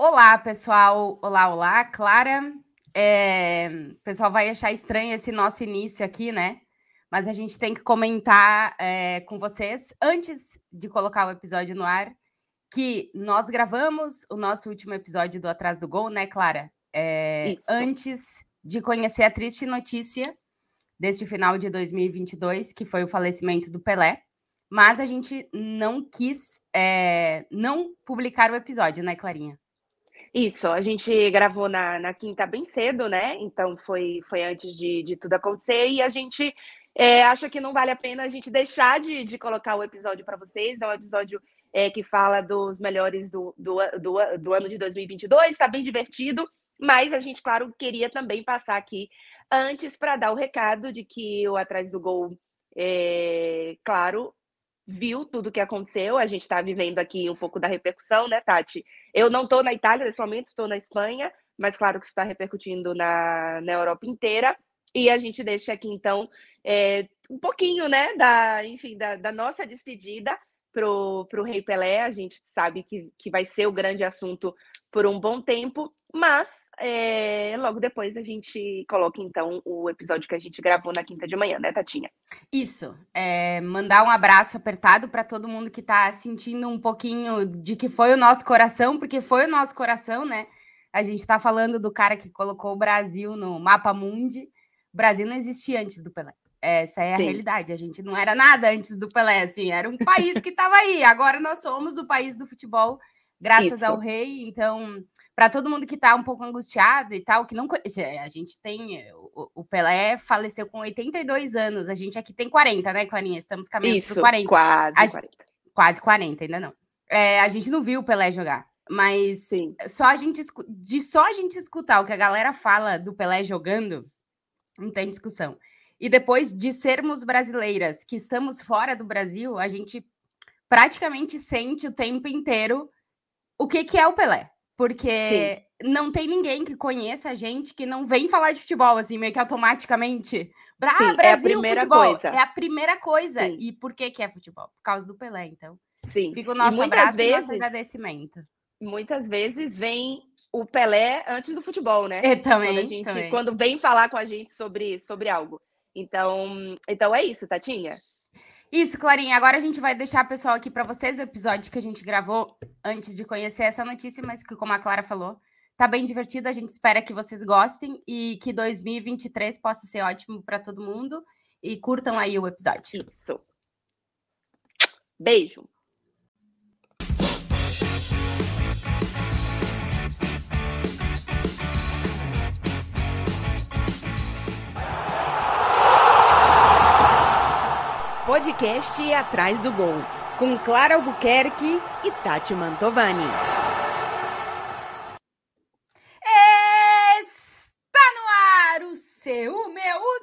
Olá, pessoal. Olá, olá, Clara. É... O pessoal vai achar estranho esse nosso início aqui, né? Mas a gente tem que comentar é, com vocês, antes de colocar o episódio no ar, que nós gravamos o nosso último episódio do Atrás do Gol, né, Clara? É, antes de conhecer a triste notícia deste final de 2022, que foi o falecimento do Pelé. Mas a gente não quis é, não publicar o episódio, né, Clarinha? Isso, a gente gravou na, na quinta bem cedo, né? Então foi, foi antes de, de tudo acontecer e a gente é, acha que não vale a pena a gente deixar de, de colocar o episódio para vocês. É um episódio é, que fala dos melhores do, do, do, do ano de 2022, está bem divertido, mas a gente, claro, queria também passar aqui antes para dar o recado de que o Atrás do Gol, é, claro, viu tudo o que aconteceu. A gente está vivendo aqui um pouco da repercussão, né, Tati? Eu não estou na Itália nesse momento, estou na Espanha, mas claro que isso está repercutindo na, na Europa inteira. E a gente deixa aqui, então, é, um pouquinho, né, da, enfim, da, da nossa despedida pro, pro Rei Pelé. A gente sabe que, que vai ser o grande assunto por um bom tempo, mas é, logo depois a gente coloca então o episódio que a gente gravou na quinta de manhã, né, Tatinha? Isso. É, mandar um abraço apertado para todo mundo que está sentindo um pouquinho de que foi o nosso coração, porque foi o nosso coração, né? A gente está falando do cara que colocou o Brasil no mapa mundi. O Brasil não existia antes do Pelé. Essa é a Sim. realidade. A gente não era nada antes do Pelé, assim, era um país que estava aí. Agora nós somos o país do futebol, graças Isso. ao rei. Então, para todo mundo que está um pouco angustiado e tal, que não conhece, a gente tem o, o, Pelé faleceu com 82 anos, a gente aqui tem 40, né, Clarinha? Estamos caminhando para 40. Quase a, 40. Quase 40, ainda não. É, a gente não viu o Pelé jogar, mas Sim. só a gente de só a gente escutar o que a galera fala do Pelé jogando, não tem discussão. E depois de sermos brasileiras, que estamos fora do Brasil, a gente praticamente sente o tempo inteiro o que, que é o Pelé. Porque Sim. não tem ninguém que conheça a gente que não vem falar de futebol, assim, meio que automaticamente. Ah, Sim, Brasil, é a primeira futebol. coisa. É a primeira coisa. Sim. E por que, que é futebol? Por causa do Pelé, então. Sim. Fica o nosso abraço vezes, e nosso agradecimento. Muitas vezes vem o Pelé antes do futebol, né? Eu também, quando, a gente, também. quando vem falar com a gente sobre, sobre algo. Então, então é isso, Tatinha. Isso, Clarinha. Agora a gente vai deixar, pessoal, aqui para vocês o episódio que a gente gravou antes de conhecer essa notícia, mas que, como a Clara falou, tá bem divertido. A gente espera que vocês gostem e que 2023 possa ser ótimo para todo mundo. E curtam aí o episódio. Isso. Beijo. Podcast Atrás do Gol, com Clara Albuquerque e Tati Mantovani. Está no ar o seu, o meu, o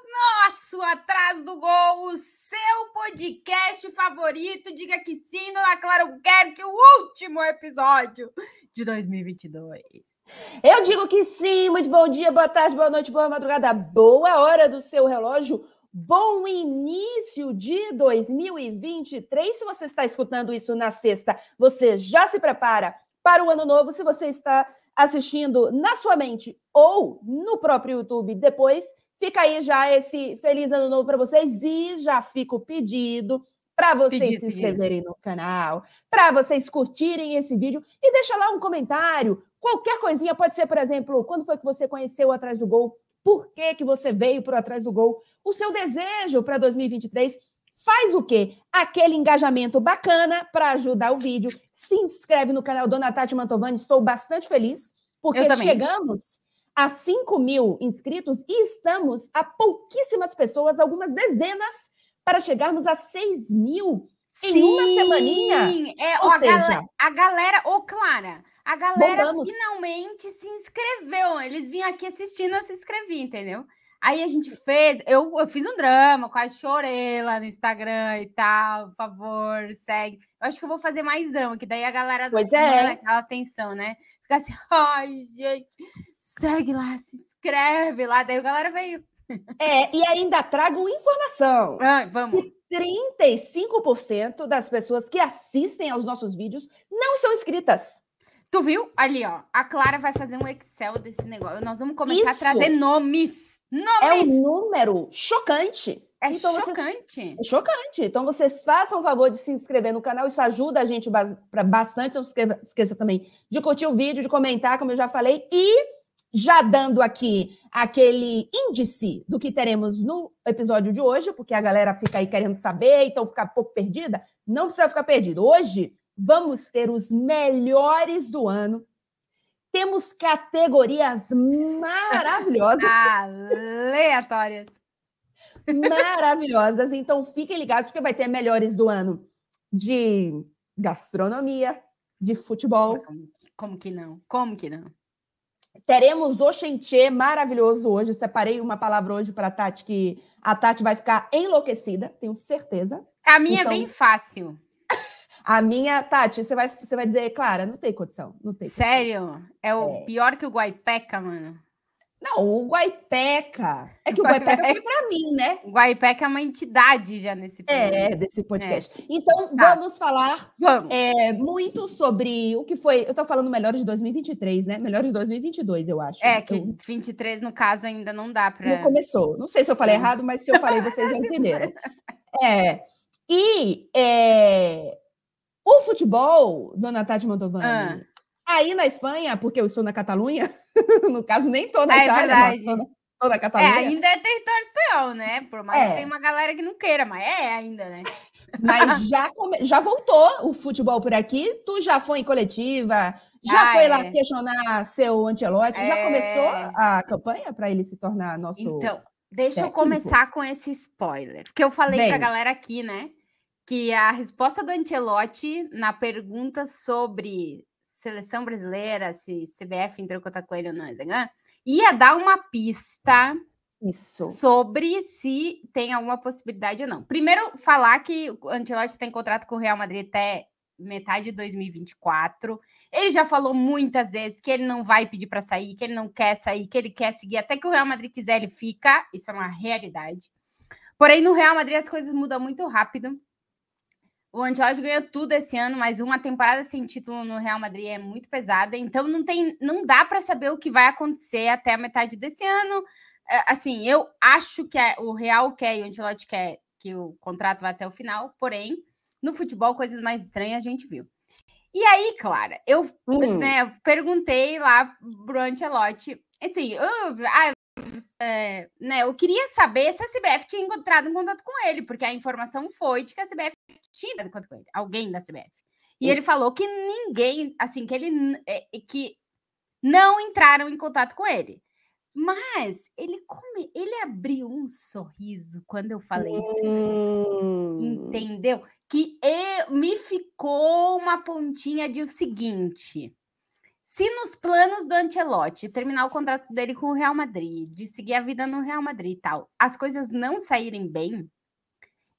nosso Atrás do Gol, o seu podcast favorito. Diga que sim, dona Clara Albuquerque, o último episódio de 2022. Eu digo que sim, muito bom dia, boa tarde, boa noite, boa madrugada, boa hora do seu relógio Bom início de 2023. Se você está escutando isso na sexta, você já se prepara para o ano novo. Se você está assistindo na sua mente ou no próprio YouTube depois, fica aí já esse feliz ano novo para vocês e já fica o pedido para vocês pedido, se inscreverem pedido. no canal, para vocês curtirem esse vídeo e deixa lá um comentário. Qualquer coisinha, pode ser, por exemplo, quando foi que você conheceu Atrás do Gol? Por que, que você veio para Atrás do Gol? O seu desejo para 2023. Faz o quê? Aquele engajamento bacana para ajudar o vídeo. Se inscreve no canal Dona Tati Mantovani. Estou bastante feliz, porque chegamos a 5 mil inscritos e estamos a pouquíssimas pessoas, algumas dezenas, para chegarmos a 6 mil em Sim, uma semaninha. É, Ou a, seja, galera, a galera, ô Clara, a galera finalmente se inscreveu. Eles vinham aqui assistindo, eu se inscrevi, entendeu? Aí a gente fez, eu, eu fiz um drama, quase chorei lá no Instagram e tal, por favor, segue. Eu acho que eu vou fazer mais drama, que daí a galera pois é. aquela atenção, né? Fica assim, ai, gente, segue lá, se inscreve lá, daí a galera veio. É, e ainda trago informação. Ah, vamos. Que 35% das pessoas que assistem aos nossos vídeos não são inscritas. Tu viu? Ali, ó. A Clara vai fazer um Excel desse negócio. Nós vamos começar Isso. a trazer nomes. Nomes! É um número chocante. É então vocês- chocante. É chocante. Então, vocês façam o favor de se inscrever no canal. Isso ajuda a gente bastante. Não se esqueça, esqueça também de curtir o vídeo, de comentar, como eu já falei. E já dando aqui aquele índice do que teremos no episódio de hoje, porque a galera fica aí querendo saber, então ficar um pouco perdida. Não precisa ficar perdido. Hoje vamos ter os melhores do ano. Temos categorias maravilhosas. Aleatórias. maravilhosas. Então fiquem ligados, porque vai ter melhores do ano de gastronomia, de futebol. Como, que não? Como que não? Teremos o Xenchê maravilhoso hoje. Separei uma palavra hoje para a Tati que a Tati vai ficar enlouquecida, tenho certeza. A minha Então- é bem fácil. A minha, Tati, você vai, você vai dizer, Clara, não tem condição, não tem. condições. Sério? É o É. pior que o Guaipeca, mano. Não, o Guaipeca. É que o Guaipeca foi para mim, né? O Guaipeca é uma entidade já nesse É, desse podcast. Então, Tá. vamos falar Vamos. É, muito sobre o que foi. Eu tô falando melhores de 2023, né? Melhores de 2022, eu acho. É, que Eu- 23, no caso, ainda não dá para. não começou. Não sei se eu falei Não. errado, mas se eu falei, vocês já entenderam. É, e é, o futebol, dona Tati Mantovani, Ah. aí na Espanha, porque eu estou na Catalunha, no caso, nem tô na É Itália, tô na, na É, Catalunha. ainda é território espanhol, né? Por mais É. que tenha uma galera que não queira, mas é ainda, né? Mas já, já voltou o futebol por aqui. Tu já foi em coletiva, já Ah, foi lá é. questionar seu Antelote, já É. começou a campanha para ele se tornar nosso. Então, deixa eu técnico. começar com esse spoiler. Porque eu falei Bem. pra galera aqui, né? Que a resposta do Ancelotti na pergunta sobre seleção brasileira, se CBF entrou em contato com ele ou não, né, ia dar uma pista Isso. sobre se tem alguma possibilidade ou não. Primeiro, falar que o Ancelotti tem contrato com o Real Madrid até metade de 2024. Ele já falou muitas vezes que ele não vai pedir para sair, que ele não quer sair, que ele quer seguir. Até que o Real Madrid quiser, ele fica. Isso é uma realidade. Porém, no Real Madrid as coisas mudam muito rápido. O Ancelotti ganhou tudo esse ano, mas uma temporada sem título no Real Madrid é muito pesada. Então não tem, não dá para saber o que vai acontecer até a metade desse ano é, assim, eu acho que a- o Real quer e o Ancelotti quer que o contrato vá até o final, porém, no futebol, coisas mais estranhas a gente viu. E aí, Clara, eu Hum, né, perguntei lá pro Ancelotti, assim, eu, ah, é, né, eu queria saber se a CBF tinha encontrado um contato com ele, porque a informação foi de que a CBF tinha entrado em contato com ele, alguém da CBF. E ele Isso. falou que ninguém, assim, que ele é, é, que não entraram em contato com ele. Mas ele come, ele abriu um sorriso quando eu falei isso. hum, Entendeu? Que eu- me ficou uma pontinha de o seguinte: se nos planos do Ancelotti terminar o contrato dele com o Real Madrid, de seguir a vida no Real Madrid e tal, as coisas não saírem bem,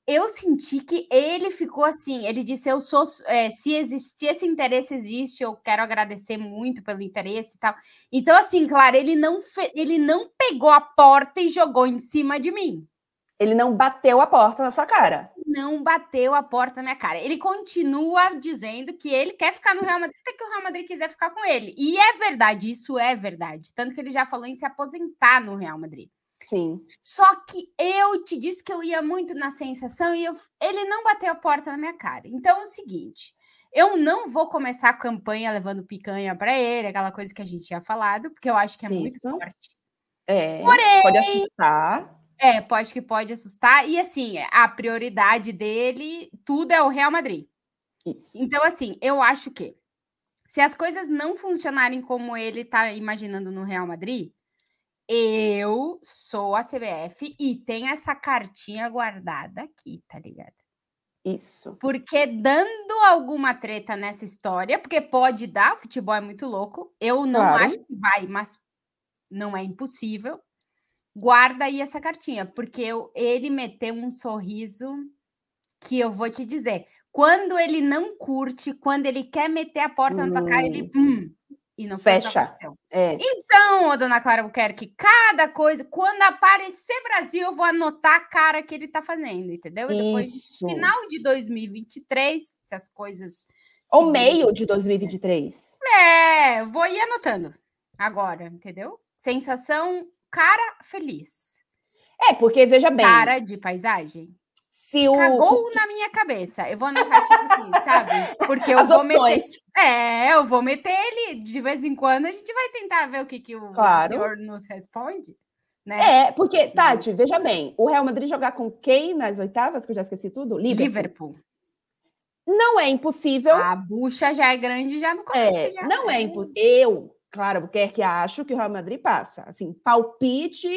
eu senti que ele ficou assim. Ele disse: Eu sou. é, se, existe, se esse interesse existe, eu quero agradecer muito pelo interesse e tal. Então, assim, claro, ele não, ele não pegou a porta e jogou em cima de mim Ele não bateu a porta na sua cara. não bateu a porta na minha cara. Ele continua dizendo que ele quer ficar no Real Madrid até que o Real Madrid quiser ficar com ele. E é verdade, isso é verdade. Tanto que ele já falou em se aposentar no Real Madrid. Sim. Só que eu te disse que eu ia muito na sensação e eu- ele não bateu a porta na minha cara. Então é o seguinte. Eu não vou começar a campanha levando picanha para ele, aquela coisa que a gente tinha falado, porque eu acho que é Sim, muito forte. É. Porém- Pode assustar. É, pode que pode assustar. E assim, a prioridade dele, tudo é o Real Madrid. Isso. Então, assim, eu acho que se as coisas não funcionarem como ele tá imaginando no Real Madrid, eu sou a CBF e tenho essa cartinha guardada aqui, tá ligado? Isso. Porque dando alguma treta nessa história, porque pode dar, o futebol é muito louco, eu não Claro. acho que vai, mas não é impossível. Guarda aí essa cartinha, porque eu- ele meteu um sorriso que eu vou te dizer. Quando ele não curte, quando ele quer meter a porta na tua cara, ele hum, e não Fecha. É. Então, ô, dona Clara Buquerque, cada coisa, quando aparecer Brasil, eu vou anotar a cara que ele tá fazendo, entendeu? E depois, Isso. final de 2023, se as coisas. Ou meio de 2023. É, vou ir anotando agora, entendeu? Sensação cara feliz. É, porque veja bem. Cara de paisagem. Se o, Cagou na minha cabeça. Eu vou anotar, tipo assim, sabe? Porque eu as vou opções. meter. É, eu vou meter ele de vez em quando. A gente vai tentar ver o que, que o Claro. senhor nos responde. Né? É, porque, Tati, veja bem, o Real Madrid jogar com quem nas oitavas, que eu já esqueci tudo? Liverpool. Liverpool. Não é impossível. A bucha já é grande já no começo. É, já. não é impossível. Eu, claro, Buquerque, acho que o Real Madrid passa. Assim, palpite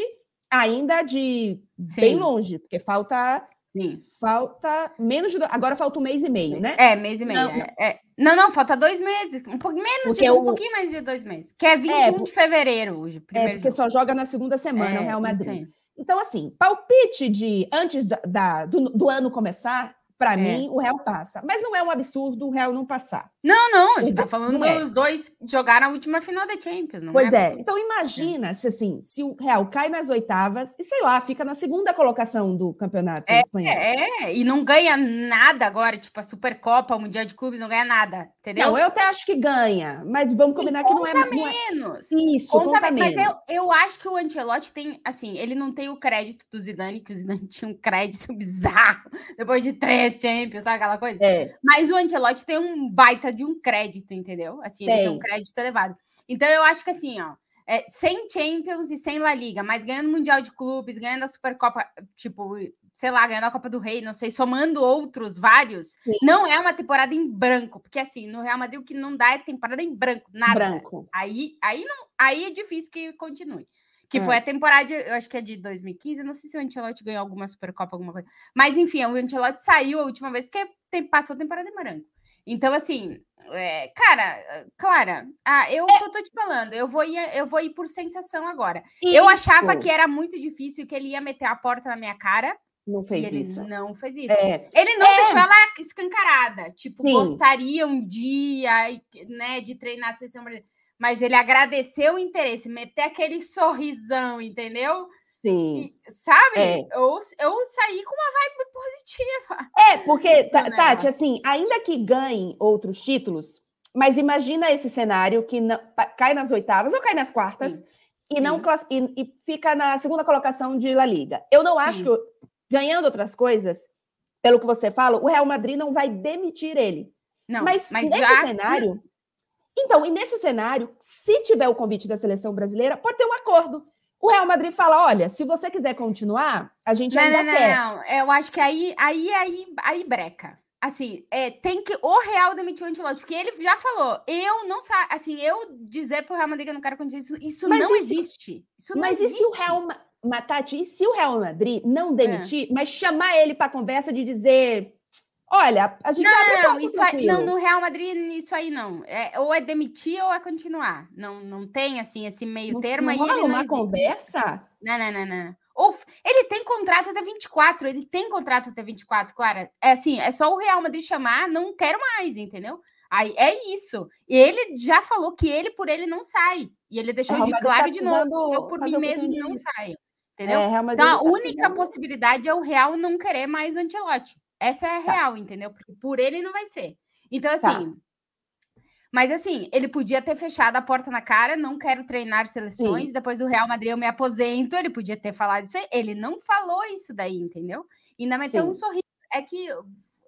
ainda de bem Sim. longe, porque falta Sim. falta menos de do- agora falta um mês e meio, né? É, mês e meio. Não, é, é. Não, não, falta dois meses. Um pouco menos Porque de, um o- pouquinho mais de dois meses. Que é 21 por- de fevereiro hoje. o É, Primeiro porque jogo. só joga na segunda semana o É, Real isso Madrid. Então, assim, palpite de antes da, da- do, do ano começar, para É. mim, o Real passa. Mas não é um absurdo o Real não passar. Não, não, a gente Não tá falando é. os dois jogaram a última final da Champions. Não Pois é. absurdo. Então, imagina se assim, se o Real cai nas oitavas e, sei lá, fica na segunda colocação do campeonato espanhol. É, e não ganha nada agora, tipo a Supercopa, o Mundial de Clubes, não ganha nada, entendeu? Não, eu até acho que ganha, mas vamos combinar que não é, não é- menos. Isso, Conta conta bem, mas menos. eu, eu acho que o Ancelotti tem, assim, ele não tem o crédito do Zidane, que o Zidane tinha um crédito bizarro depois de três Champions, sabe aquela coisa? É, Mas o Ancelotti tem um baita de um crédito, entendeu? Assim, ele tem um crédito elevado. Então eu acho que assim, ó, é, sem Champions e sem La Liga, mas ganhando Mundial de Clubes, ganhando a Supercopa, tipo, sei lá, ganhando a Copa do Rei, não sei, somando outros vários, Sim. não é uma temporada em branco, porque assim, no Real Madrid o que não dá é temporada em branco, nada. branco. Aí, aí, não, aí é difícil que continue. Que É. foi a temporada, eu acho que é de 2015, eu não sei se o Ancelotti ganhou alguma Supercopa, alguma coisa. Mas enfim, o Ancelotti saiu a última vez porque tem, passou a temporada em branco. Então, assim, é, cara, Clara, ah, eu tô, tô te falando, eu vou, ir, eu vou ir por sensação agora. Eu achava Isso. que era muito difícil, que ele ia meter a porta na minha cara, Não fez ele isso. não fez isso. É, Ele não É. deixou ela escancarada. Tipo, Sim. gostaria um dia, né, de treinar a seleção brasileira. Mas ele agradeceu o interesse, meter aquele sorrisão, entendeu? Sim. E, sabe? É. Eu, eu saí com uma vibe positiva. É, porque. Tati, assim, ainda que ganhe outros títulos, mas imagina esse cenário que não- cai nas oitavas ou cai nas quartas Sim. e não Sim. class- e, e fica na segunda colocação de La Liga. Eu não acho Sim. que, o- ganhando outras coisas, pelo que você fala, o Real Madrid não vai demitir ele. Não, mas, mas, nesse já. cenário. Então, e nesse cenário, se tiver o convite da seleção brasileira, pode ter um acordo. O Real Madrid fala: olha, se você quiser continuar, a gente Não, ainda não, quer. não, não. Eu acho que aí, aí, aí, aí breca. Assim, é, tem que o Real demitir o Ancelotti, porque ele já falou, eu não sei, assim, eu dizer pro Real Madrid que eu não quero continuar, isso, isso Mas não e existe. Isso não Mas e existe. se o Real Ma- Matati, e se o Real Madrid É. não demitir, mas chamar ele para conversa de dizer: olha, a gente abre Não, porta isso aí, tranquilo." não, no Real Madrid, isso aí não. É, ou é demitir ou é continuar. Não, não tem, assim, esse meio Não- termo não aí. rola não uma conversa? Não, não, não, não. Ou, ele tem contrato até 24, ele tem contrato até 24, Clara. É assim, é só o Real Madrid chamar, não quero mais, entendeu? Aí é isso. E ele já falou que ele por ele não sai. E ele deixou de claro tá de novo, eu por mim mesmo não saio. Entendeu? É, Real Madrid Então, a tá única possibilidade é o Real não querer mais o Ancelotti. Essa é a Tá. real, entendeu? Porque por ele não vai ser. Então, Tá. assim. Mas assim, ele podia ter fechado a porta na cara, não quero treinar seleções, depois do Real Madrid eu me aposento, ele podia ter falado isso aí. Ele não falou isso daí, entendeu? Ainda meteu um Sim. sorriso. É que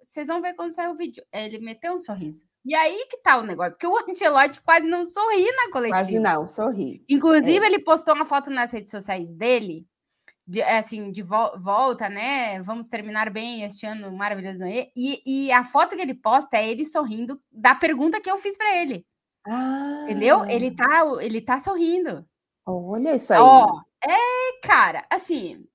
vocês vão ver quando sair o vídeo. Ele meteu um sorriso. E aí que tá o negócio, porque o Ancelotti quase não sorri na coletiva. Quase não, sorri. Inclusive, ele postou uma foto nas redes sociais dele, de, é, assim, de vo- volta, né? Vamos terminar bem este ano maravilhoso. E, e a foto que ele posta é ele sorrindo da pergunta que eu fiz para ele, Ah, entendeu? Ele tá, ele tá sorrindo. Olha isso aí. Ó, é, cara, assim,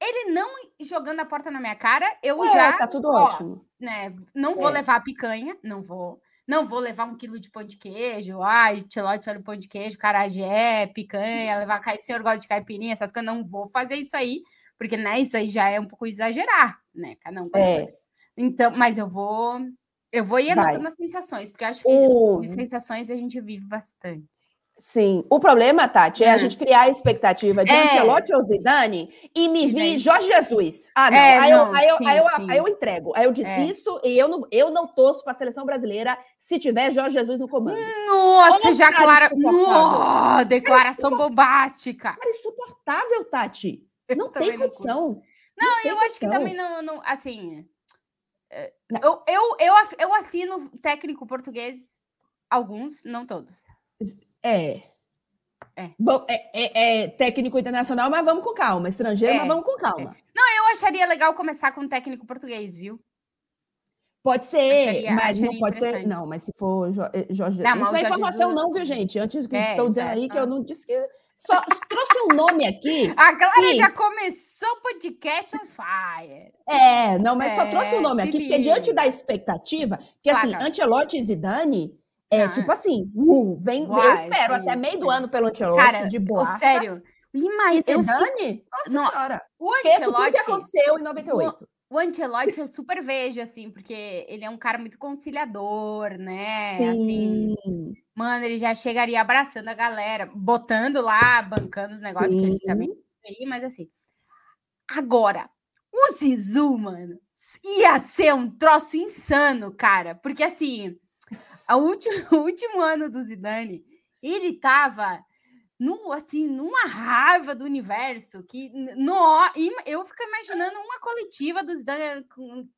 ele não jogando a porta na minha cara, eu É, já, tá tudo ó, ótimo. né? Não vou É. levar picanha, não vou. Não vou levar um quilo de pão de queijo. Ai, Tilote, olha o pão de queijo, carajé, picanha, levar cai, senhor gosta de caipirinha, essas coisas. Não vou fazer isso aí, porque né, isso aí já é um pouco exagerar, né? Cada um. É. Então, mas eu vou. Eu vou ir Vai. anotando as sensações, porque acho que O, de sensações a gente vive bastante. Sim. O problema, Tati, é, a Hum. gente criar a expectativa de É. Ancelotti ou Zidane e me vir Jorge Jesus. Ah, não. É, aí, não, eu, aí, eu, sim, aí, eu, sim. aí eu entrego. Aí eu desisto e eu não, eu não torço para a seleção brasileira se tiver Jorge Jesus no comando. Nossa, Olha já cara clara. Nossa, declaração bombástica. Cara, insuportável, Tati. Não tem não condição. Não, tem eu acho que condição. também não, não assim. é, Não. Eu, eu, eu, eu assino técnico português, alguns, não todos. É. É. Bom, é, é- é técnico internacional, mas vamos com calma. Estrangeiro, É, mas vamos com calma. Eu acharia legal começar com técnico português, viu? Pode ser, Acharia- mas não acharia pode ser. Não, mas se for eh, Jorge. Não, isso mas não é informação, não, viu, gente? Antes que É, isso dizendo é aí que eu não disse que. Só trouxe um nome aqui. A Clara Sim. já começou o podcast on fire. É, não, mas só É, trouxe um nome aqui, porque diante da expectativa, que assim, Claro. Ancelotti e Zidane. É Ah. tipo assim, uh, vem, eu espero sim, até meio do sim. ano pelo Ancelotti, Cara, de boa. sério. E Mas eu Zidane? Nossa Não, senhora. o Esqueço tudo que aconteceu em 98. O Ancelotti eu super vejo, assim, porque ele é um cara muito conciliador, né? Assim, Sim. mano, ele já chegaria abraçando a galera, botando lá, bancando os negócios que ele Sim. também aí, mas assim. Agora, o Zizu, mano, ia ser um troço insano, cara, porque assim, a último, o último ano do Zidane, ele tava no, assim, numa raiva do universo que no, eu fico imaginando uma coletiva do Zidane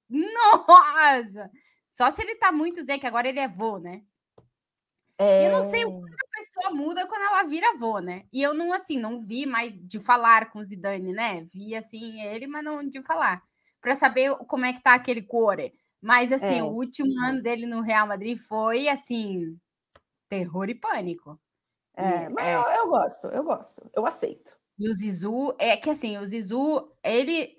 nossa! Só se ele tá muito Zé, que agora ele é vô, né? Eu não sei o É. a pessoa muda quando ela vira avô, né? E eu não, assim, não vi mais de falar com o Zidane, né? Vi, assim, ele, mas não de falar. Para saber como é que tá aquele core. Mas, assim, É. o último ano dele no Real Madrid foi, assim, terror e pânico. É, E- mas é. Eu, eu gosto, eu gosto, eu aceito. E o Zizu, é que assim, o Zizu, ele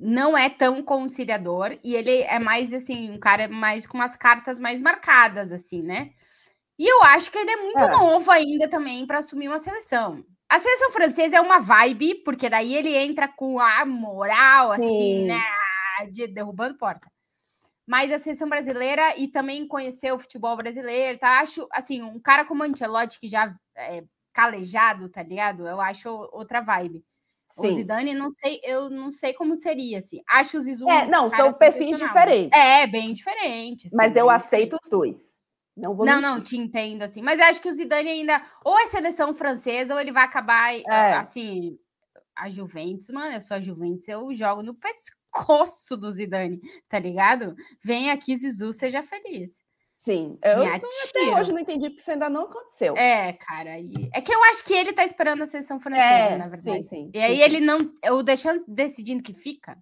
não é tão conciliador e ele é mais assim, um cara mais com umas cartas mais marcadas, assim, né? E eu acho que ele é muito É. novo ainda também para assumir uma seleção. A seleção francesa é uma vibe, porque daí ele entra com a moral, assim, Sim. né? De derrubando porta. Mas a seleção brasileira e também conhecer o futebol brasileiro, tá? Acho, assim, um cara como o Ancelotti, que já é calejado, tá ligado? Eu acho outra vibe. O Sim. Zidane, não sei, eu não sei como seria, assim. Acho o Zizou. É, não, são perfis diferentes. É, bem diferente. Mas assim, eu aceito os dois. Não vou não, não, te entendo, assim. Mas acho que o Zidane ainda, ou é seleção francesa, ou ele vai acabar, É. assim, a Juventus, mano, eu sou a Juventus, eu jogo no pescoço do Zidane, tá ligado? Vem aqui, Zizu, seja feliz. Sim. Eu não- até hoje não entendi porque isso ainda não aconteceu. É, cara, e... é que eu acho que ele tá esperando a seleção francesa, É, na verdade. sim, sim. E aí sim, ele não, o Deschamps decidindo que fica,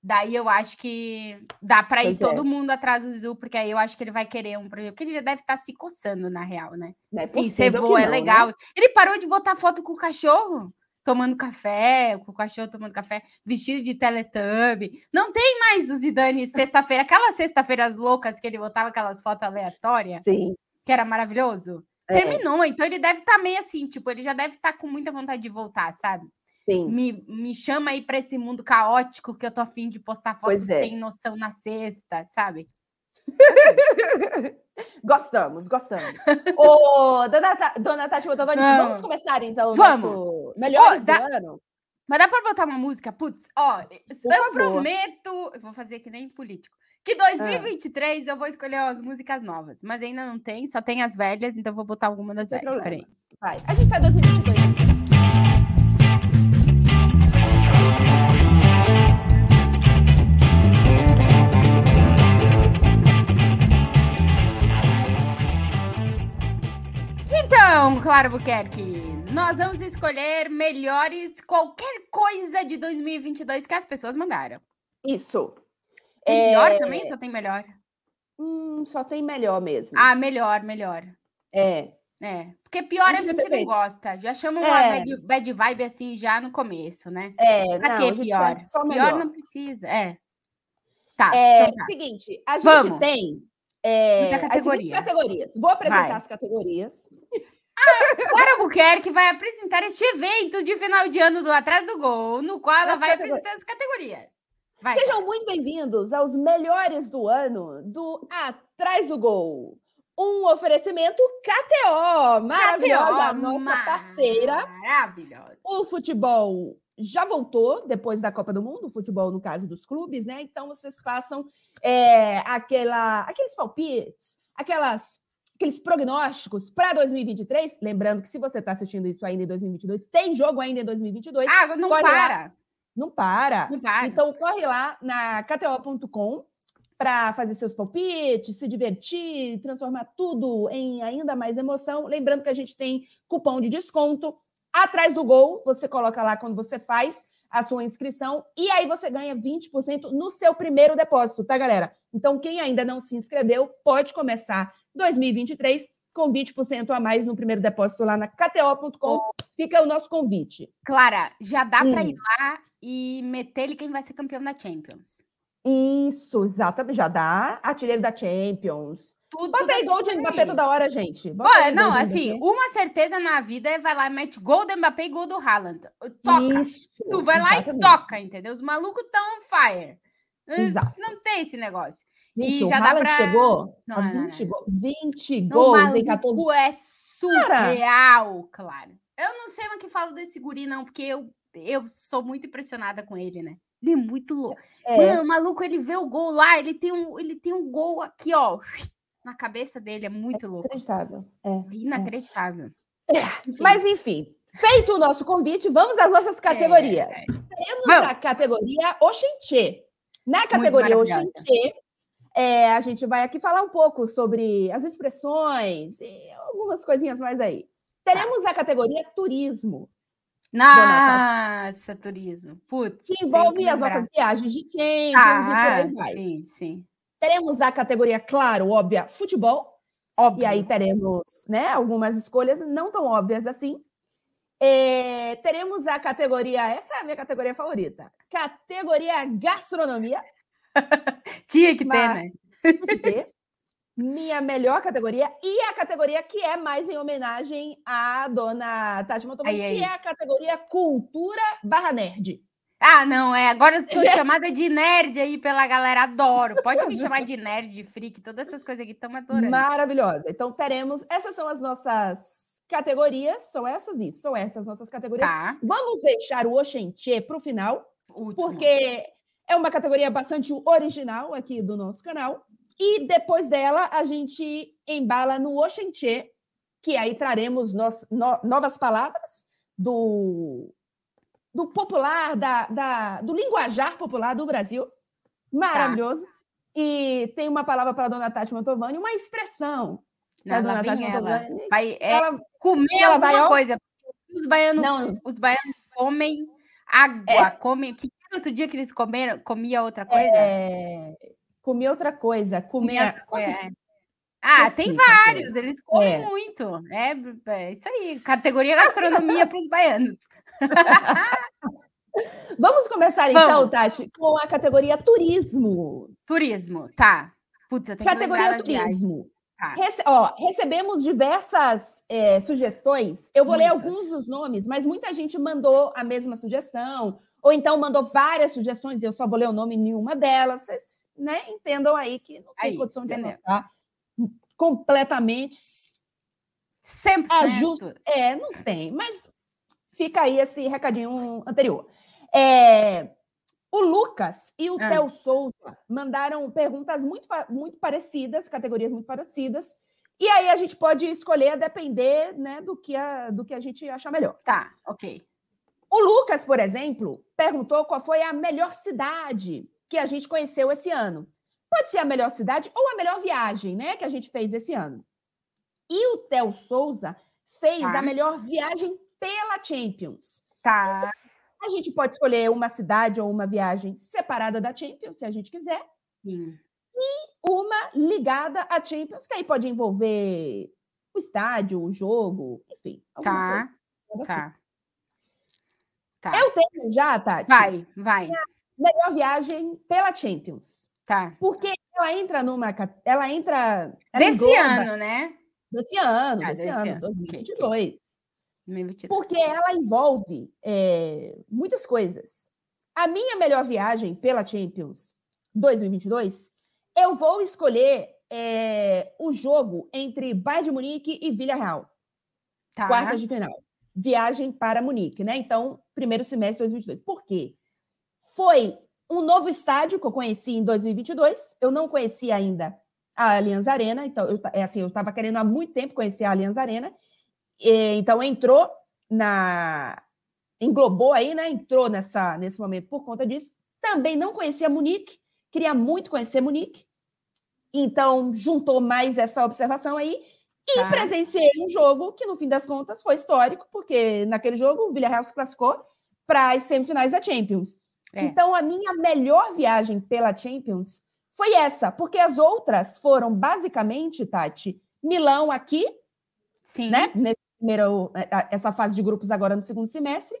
daí eu acho que dá para ir Pois é. todo mundo atrás do Zizu, porque aí eu acho que ele vai querer um projeto, porque ele já deve estar se coçando, na real, né? Não é Sim, vô que é né? legal. Ele parou de botar foto com o cachorro, tomando café, com o cachorro tomando café, vestido de Teletubby. Não tem mais o Zidane sexta-feira, aquelas sexta-feiras loucas que ele botava aquelas fotos aleatórias, Sim. que era maravilhoso. é, Terminou, então ele deve estar meio assim, tipo, ele já deve estar com muita vontade de voltar, sabe? sim. Me, me chama aí para esse mundo caótico que eu tô afim de postar fotos é. sem noção na sexta, sabe? Gostamos, gostamos. Ô, dona, Ta- dona Tati Motovani, Vamos. vamos começar então Vamos. nosso melhores Ô, dá- do ano? Mas dá para botar uma música? Putz, ó, eu favor. prometo, eu vou fazer que nem político, que 2023 eu vou escolher as músicas novas, mas ainda não tem, só tem as velhas, então vou botar alguma das velhas. Peraí. Vai. A gente tá 2022. Então, Claro Buquerque, nós vamos escolher melhores qualquer coisa de 2022 que as pessoas mandaram. Isso. Melhor É, também? Só tem melhor. hum, só tem melhor mesmo. Ah, melhor, melhor. É. É, porque pior a Podia gente não gosta. Já chama uma É. bad, bad vibe assim já no começo, né? É, Pra não, que a pior? Pior melhor. não precisa. É. Tá. É, então tá. seguinte, a gente Vamos. tem é, as categorias. Vou apresentar Vai. as categorias. Clara Buquerque vai apresentar este evento de final de ano do Atrás do Gol, no qual ela As vai categorias. apresentar as categorias. Vai. Sejam muito bem-vindos aos melhores do ano do Atrás do Gol. um oferecimento KTO, maravilhosa, KTO, nossa parceira. Maravilhosa. O futebol já voltou depois da Copa do Mundo, o futebol no caso dos clubes, né? Então vocês façam é, aquela, aqueles palpites, aquelas, aqueles prognósticos para 2023. Lembrando que se você está assistindo isso ainda em 2022, tem jogo ainda em 2022. Ah, não para. lá. Não para. Não para. Então corre lá na KTO.com para fazer seus palpites, se divertir, transformar tudo em ainda mais emoção. Lembrando que a gente tem cupom de desconto atrás do gol. Você coloca lá quando você faz a sua inscrição e aí você ganha 20% no seu primeiro depósito, tá, galera? Então, quem ainda não se inscreveu, pode começar 2023 com 20% a mais no primeiro depósito lá na KTO.com. Fica o nosso convite. Clara, já dá para Hum. ir lá e meter ele quem vai ser campeão da Champions. Isso, exatamente. Já dá artilheiro da Champions. Tudo aí desse gol de. Mbappé toda hora, gente. Pô, não, assim, uma certeza na vida é vai lá e mete gol do Mbappé e gol do Haaland. Toca. Isso, Tu vai lá e exatamente. toca, entendeu? Os malucos estão on fire. Exato. Não tem esse negócio. Gente, E o Haaland pra- chegou Não, a não, não, 20, go- 20 O gols em 14 é surreal, claro. Eu não sei mais o que falo desse guri, não, porque eu, eu sou muito impressionada com ele, né? Ele é muito louco. É, Mano, o maluco, ele vê o gol lá, ele tem um, ele tem um gol aqui, ó, na cabeça dele. É muito louco. inacreditável. É. Inacreditável. Enfim. Mas, enfim, feito o nosso convite, vamos às nossas categorias. É, é. Temos Vamos. a categoria Oxenchê. Na categoria maravilhosa. É, a gente vai aqui falar um pouco sobre as expressões e algumas coisinhas mais aí. Teremos a categoria turismo, Nossa, turismo. Putz. que envolve que as nossas viagens de Champions e por Ah, aí vai. sim, sim. Teremos a categoria, claro, óbvia, futebol. Óbvio. E aí teremos né, algumas escolhas não tão óbvias assim. É, teremos a categoria, essa é a minha categoria favorita, categoria gastronomia. Tinha que ter, Mas- né? tem que ter. minha melhor categoria e a categoria que é mais em homenagem à dona Tati Motomami, Aí, aí. que é a categoria cultura barra nerd. Ah, não, é. Agora eu sou chamada de nerd aí pela galera, adoro. Pode me chamar de nerd, de freak, todas essas coisas aqui, estamos adorando. Maravilhosa. Então teremos, essas são as nossas categorias, são essas isso, são essas nossas categorias. Tá. Vamos deixar o Oxenchê para o final, Último. porque é uma categoria bastante original aqui do nosso canal. E depois dela, a gente embala no Oxenchê, que aí traremos nos- no- novas palavras do, do popular, da, da- do linguajar popular do Brasil. Maravilhoso. E tem uma palavra para a dona Tati Mantovani, uma expressão. Não, a dona Tati. Mantovani. Vai é, Ela, comer ela vai alguma ao- coisa. Os baianos, não, os baianos comem água, comem. Que outro dia que eles comeram, comia outra coisa? é, comer outra coisa, comer. Comia- é. Ah, tem vários, eles comem É. muito. É, é isso aí, categoria gastronomia para os baianos. Vamos começar então, Vamos. Tati, com a categoria turismo. Turismo, tá. Putz, eu tenho que Categoria viagens. turismo. Tá. Rece- ó, recebemos diversas é, sugestões. Eu vou ler Muitas. alguns dos nomes, mas muita gente mandou a mesma sugestão, ou então mandou várias sugestões, e eu só vou ler o nome em nenhuma delas. Vocês né, entendam aí que não tem Aí, condição de entendeu. anotar completamente. 100%. Ajuste- É, não tem, mas fica aí esse recadinho anterior. É, o Lucas e o Ah. Theo Souza mandaram perguntas muito, muito parecidas, categorias muito parecidas, e aí a gente pode escolher a depender né, do, que a, do que a gente achar melhor. Tá, ok. O Lucas, por exemplo, perguntou qual foi a melhor cidade que a gente conheceu esse ano. Pode ser a melhor cidade ou a melhor viagem, né, que a gente fez esse ano. E o Theo Souza fez Tá. a melhor viagem pela Champions. Tá. A gente pode escolher uma cidade ou uma viagem separada da Champions, se a gente quiser, Sim. uma ligada à Champions, que aí pode envolver o estádio, o jogo, enfim. Tá. coisa assim. Tá. Tá. Eu tenho já, Tati, Vai, vai. melhor viagem pela Champions. Tá. Porque ela entra numa. Ela entra. ela Desse engloba- ano, né? Desse ano, Ah, desse desse ano, ano. 2022. 2022. Porque ela envolve é, muitas coisas. A minha melhor viagem pela Champions 2022, eu vou escolher é, o jogo entre Bayern de Munique e Villarreal. Tá. Quartas de final. Viagem para Munique, né? Então, primeiro semestre de 2022. Por quê? Foi um novo estádio que eu conheci em 2022. Eu não conhecia ainda a Allianz Arena, então eu, é assim, eu estava querendo há muito tempo conhecer a Allianz Arena. E, então entrou na englobou aí, né? Entrou nessa nesse momento por conta disso. Também não conhecia Munique, queria muito conhecer Munique. Então juntou mais essa observação aí e tá. presenciei um jogo que no fim das contas foi histórico, porque naquele jogo o Villarreal se classificou para as semifinais da Champions. É. Então, a minha melhor viagem pela Champions foi essa, porque as outras foram basicamente, Tati, Milão aqui, Sim. né? Nesse primeiro, é, essa fase de grupos agora no segundo semestre.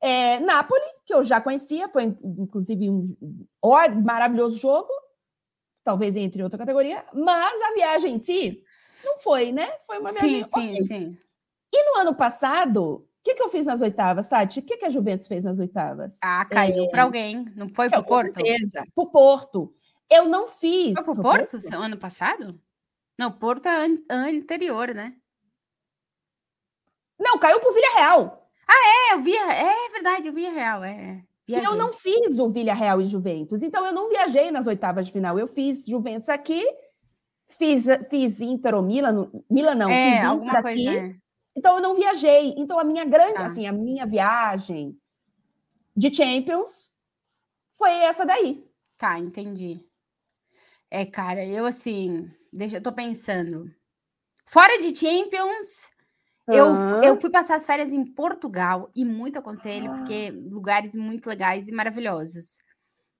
É, Nápoles, que eu já conhecia, foi inclusive um ó, maravilhoso jogo, talvez entre outra categoria, mas a viagem em si não foi, né? Foi uma viagem. Sim, okay. sim, sim. E no ano passado, que, que eu fiz nas oitavas, Tati? O que, que a Juventus fez nas oitavas? Ah, caiu é... para alguém. Não foi para o Porto? Com certeza. Para o Porto. Eu não fiz. Foi para o Porto, Porto ano passado? Não, Porto é an anterior, né? Não, caiu para o Villarreal. Ah, é, eu vi. É verdade, eu vi Real. É. Viajei. Eu não fiz o Villarreal e Juventus, então eu não viajei nas oitavas de final. Eu fiz Juventus aqui, fiz, fiz Inter ou Milan, Milan não, é, fiz Inter aqui. É. Então eu não viajei. Então a minha grande, ah. assim, a minha viagem de Champions foi essa daí. Tá, entendi. É, cara, eu assim, deixa eu tô pensando. Fora de Champions, eu, eu fui passar as férias em Portugal e muito aconselho, ah. porque lugares muito legais e maravilhosos.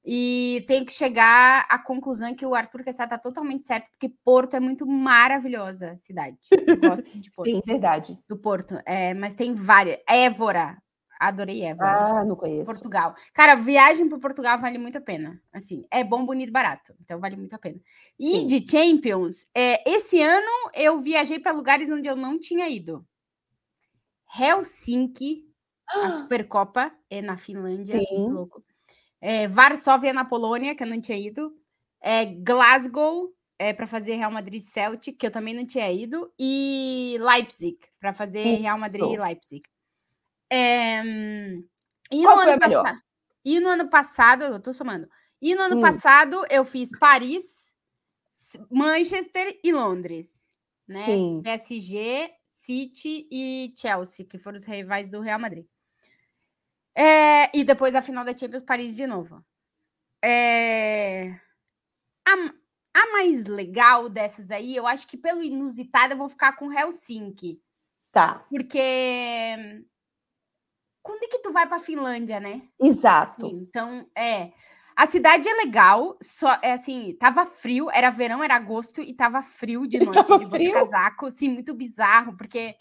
E tenho que chegar à conclusão que o Arthur Kessá está totalmente certo, porque Porto é muito maravilhosa cidade. Eu gosto de Porto. Sim, verdade. Do Porto. É, mas tem várias. Évora. Adorei Évora. Ah, não conheço. Portugal. Cara, viagem para Portugal vale muito a pena. Assim, é bom, bonito, barato. Então vale muito a pena. E Sim. de Champions, é, esse ano eu viajei para lugares onde eu não tinha ido. Helsinki, ah. a Supercopa é na Finlândia. Sim. Louco é, Varsóvia na Polônia, que eu não tinha ido, é, Glasgow é, para fazer Real Madrid Celtic, que eu também não tinha ido, e Leipzig para fazer Isso. Real Madrid e Leipzig. É, e Qual no foi ano melhor? E no ano passado, eu tô somando. E no ano hum. passado eu fiz Paris, Manchester e Londres, né? Sim. PSG, City e Chelsea, que foram os rivais do Real Madrid. É, e depois a final da Champions Paris de novo. É, a, a, mais legal dessas aí, eu acho que pelo inusitado eu vou ficar com Helsinki. Tá. Porque quando é que tu vai para Finlândia, né? Exato. Assim, então, é. A cidade é legal, só é assim, tava frio, era verão, era agosto e tava frio de noite, tava de frio? casaco, sim, muito bizarro, porque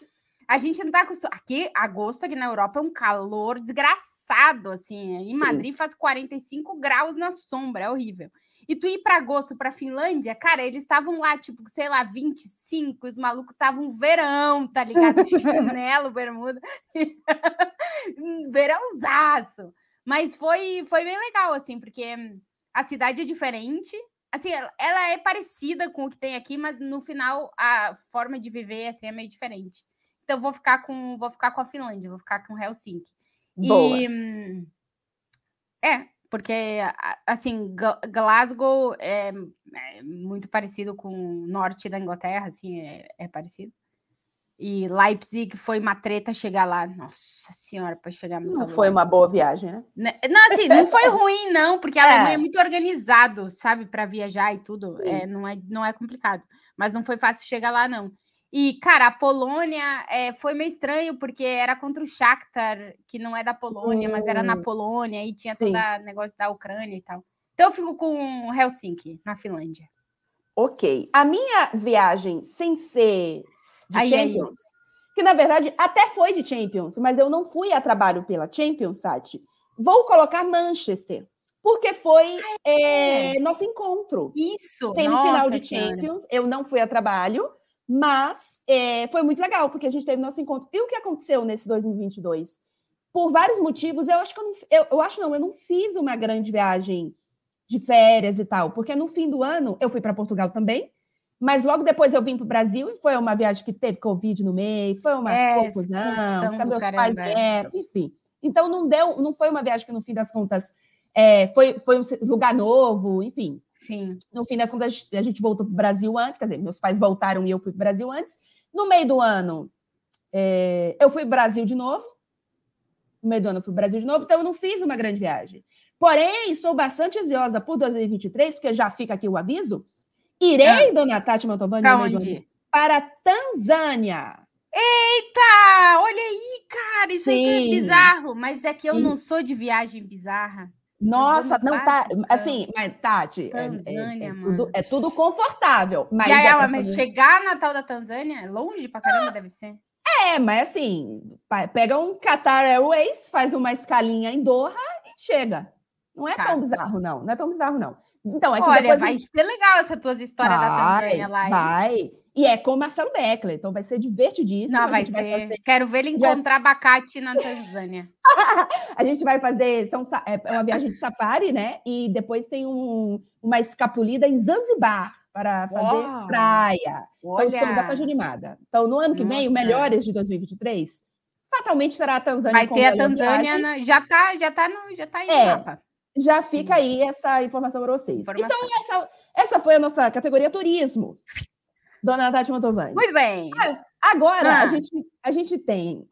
a gente não tá acostumado. Aqui, agosto aqui na Europa é um calor desgraçado, assim. Em Sim. Madrid faz 45 graus na sombra, é horrível. E tu ir para agosto, para Finlândia, cara, eles estavam lá, tipo, sei lá, 25, os malucos estavam verão, tá ligado? Chinelo, bermuda. Verãozaço. Mas foi, foi bem legal, assim, porque a cidade é diferente. Assim, ela é parecida com o que tem aqui, mas no final a forma de viver assim, é meio diferente. Então vou ficar com vou ficar com a Finlândia, vou ficar com Helsinki. Boa. E, é, porque assim, Glasgow é, é, muito parecido com o norte da Inglaterra, assim, é, é parecido. E Leipzig foi uma treta chegar lá. Nossa senhora, para chegar Não foi uma boa viagem, né? né? Não, assim, não foi ruim, não, porque a é. Alemanha é muito organizado, sabe, para viajar e tudo. É, não, é, não é complicado. Mas não foi fácil chegar lá, não. E, cara, a Polônia é, foi meio estranho, porque era contra o Shakhtar, que não é da Polônia, hum, mas era na hum. Polônia, e tinha todo o negócio da Ucrânia e tal. Então eu fico com Helsinki, na Finlândia. Ok. A minha viagem sem ser de aí, Champions, aí. que na verdade até foi de Champions, mas eu não fui a trabalho pela Champions, Sati. Vou colocar Manchester, porque foi é. É, nosso encontro. Isso. Semifinal de Champions. Eu não fui a trabalho, mas é, foi muito legal, porque a gente teve nosso encontro. E o que aconteceu nesse 2022? Por vários motivos, eu acho que eu não, eu, eu acho não, eu não fiz uma grande viagem de férias e tal, porque no fim do ano eu fui para Portugal também. Mas logo depois eu vim para o Brasil e foi uma viagem que teve Covid no meio, foi uma É, confusão, do meus pais vieram, enfim. Então não deu, não foi uma viagem que no fim das contas é, foi, foi um lugar novo, enfim. Sim. No fim das contas, a gente voltou para o Brasil antes, quer dizer, meus pais voltaram e eu fui para o Brasil antes. No meio do ano, é, eu fui para o Brasil de novo. No meio do ano, eu fui para o Brasil de novo, então eu não fiz uma grande viagem. Porém, estou bastante ansiosa por 2023, porque já fica aqui o aviso. Irei, dona Tati Mantovani, ano, onde? para Tanzânia. Eita, olha aí, cara, isso aí é Sim. bizarro. Mas é que eu E- não sou de viagem bizarra. Nossa, no não tá. Vasco, Assim, mas, Tati, é- é, Tanzânia, é mano. tudo, é tudo confortável. Mas, e aí, é, ela- mas chegar na tal da Tanzânia é longe pra caramba, deve ser. é, mas assim, pega um Qatar Airways, faz uma escalinha em Doha e chega. Não é Tá. tão bizarro, não. Não é tão bizarro, não. Então, é que Olha, depois vai gente ser legal essas tuas histórias da vai, Tanzânia lá. hein? Vai. E é com o Marcelo Beckler, então vai ser divertidíssimo. Não, vai ser. fazer- Quero ver ele vai- encontrar abacate na Tanzânia. a gente vai fazer, são, é é uma viagem de safari, né? E depois tem um- uma escapulida em Zanzibar para fazer Uau! praia. Então, estou Olha, bastante animada. Então, no ano que vem, o Nossa. Melhores de 2023, fatalmente será a Tanzânia vai ter a Tanzânia, na- já tá, já tá no, já tá aí É. Já fica aí essa informação para vocês. Informação. Então, essa, essa foi a nossa categoria turismo. Dona Tati Mantovani. Muito bem. Agora, Ah. a, gente, a gente tem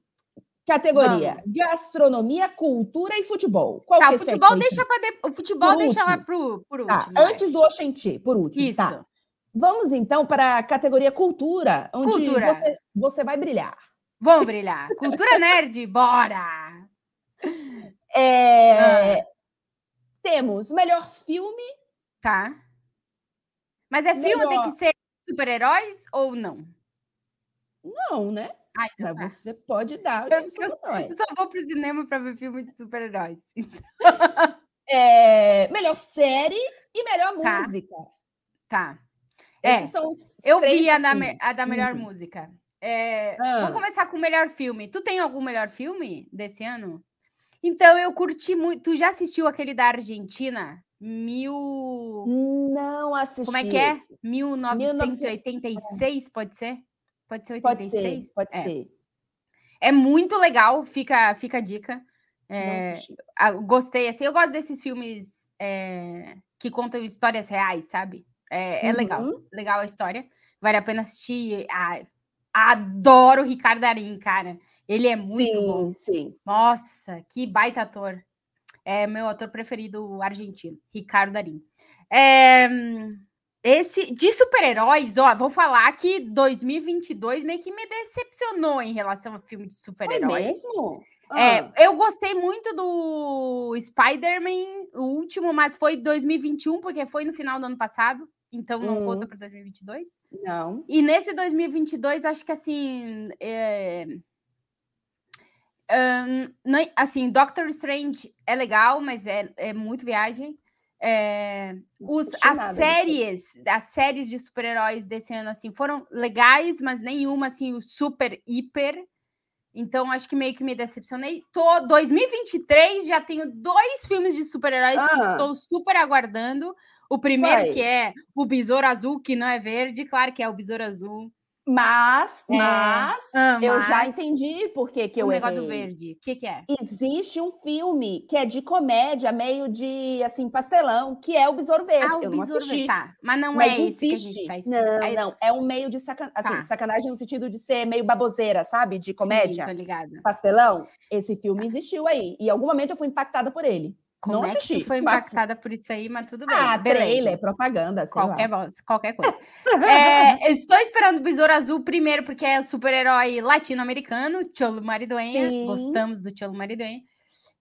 categoria gastronomia, cultura e futebol. Qual Tá, que o você futebol quer? deixa para o futebol Por deixa lá último. pro, por Tá, último. vai. antes do Oxenti, por último. Isso. Tá. Vamos então para a categoria cultura, onde Cultura. Você, você vai brilhar. Vamos brilhar. Cultura nerd, bora. É, Ah. Temos melhor filme. Tá. Mas é filme tem Melhor. que ser super-heróis ou não? Não, né? Ah, então Mas tá. você pode dar Eu- eu-. Eu só vou pro cinema para ver filme de super-heróis. É, melhor série e melhor Tá. música. Tá. É, Esses são os eu três, vi a da, assim. me- a da melhor Uhum. música. É, Ah. Vamos começar com o melhor filme. Tu tem algum melhor filme desse ano? Então, eu curti muito. Tu já assistiu aquele da Argentina? Mil. Não assisti. Como é que é? esse. 1986, pode ser? Pode ser Pode 86? ser, pode é. ser. É muito legal, fica, fica a dica. É, ah, gostei, assim, eu gosto desses filmes é, que contam histórias reais, sabe? É, é legal, Uhum. legal a história. Vale a pena assistir. Ah, adoro o Ricardo Darim, cara. Ele é muito bom. Sim, sim. Nossa, que baita ator. É meu ator preferido argentino, Ricardo Darim. É, esse de super-heróis, ó, vou falar que 2022 meio que me decepcionou em relação a filme de super-heróis. É, Ah, eu gostei muito do Spider-Man, o último, mas foi 2021, porque foi no final do ano passado, então não Hum. conta para 2022. não. E nesse 2022, acho que assim. É... ahn, não- assim, Doctor Strange é legal, mas é, é muito viagem. É, os, as nada séries, as séries de super-heróis desse ano, assim, foram legais, mas nenhuma, assim, o super, hiper. Então, acho que meio que me decepcionei. Tô, 2023 já tenho dois filmes de super-heróis que Ah. estou super aguardando. O primeiro, Quais? que é o Besouro Azul, que não é verde, claro que é o Besouro Azul. Mas, É. mas, Ah, eu já mas entendi por que, que o eu negócio do errei. verde. O que, que é? Existe um filme que é de comédia, meio de, assim, pastelão, que é o Besouro Verde. Ah, o eu não Besouro. Verde. Tá, mas não Mas é existe. faz. Não, Aí- não. É um meio de sacan... assim, Tá. sacanagem no sentido de ser meio baboseira, sabe? De Sim, comédia, tô ligada. pastelão. Esse filme existiu aí. E em algum momento eu fui impactada por ele. Como não é assisti. foi mas- impactada por isso aí, mas tudo bem. Ah, beleza. trailer, propaganda, Qualquer, voz, qualquer coisa. É, estou esperando o Besouro Azul primeiro, porque é o super-herói latino-americano, Cholo Mariduenha. Sim. Gostamos do Cholo Mariduenha.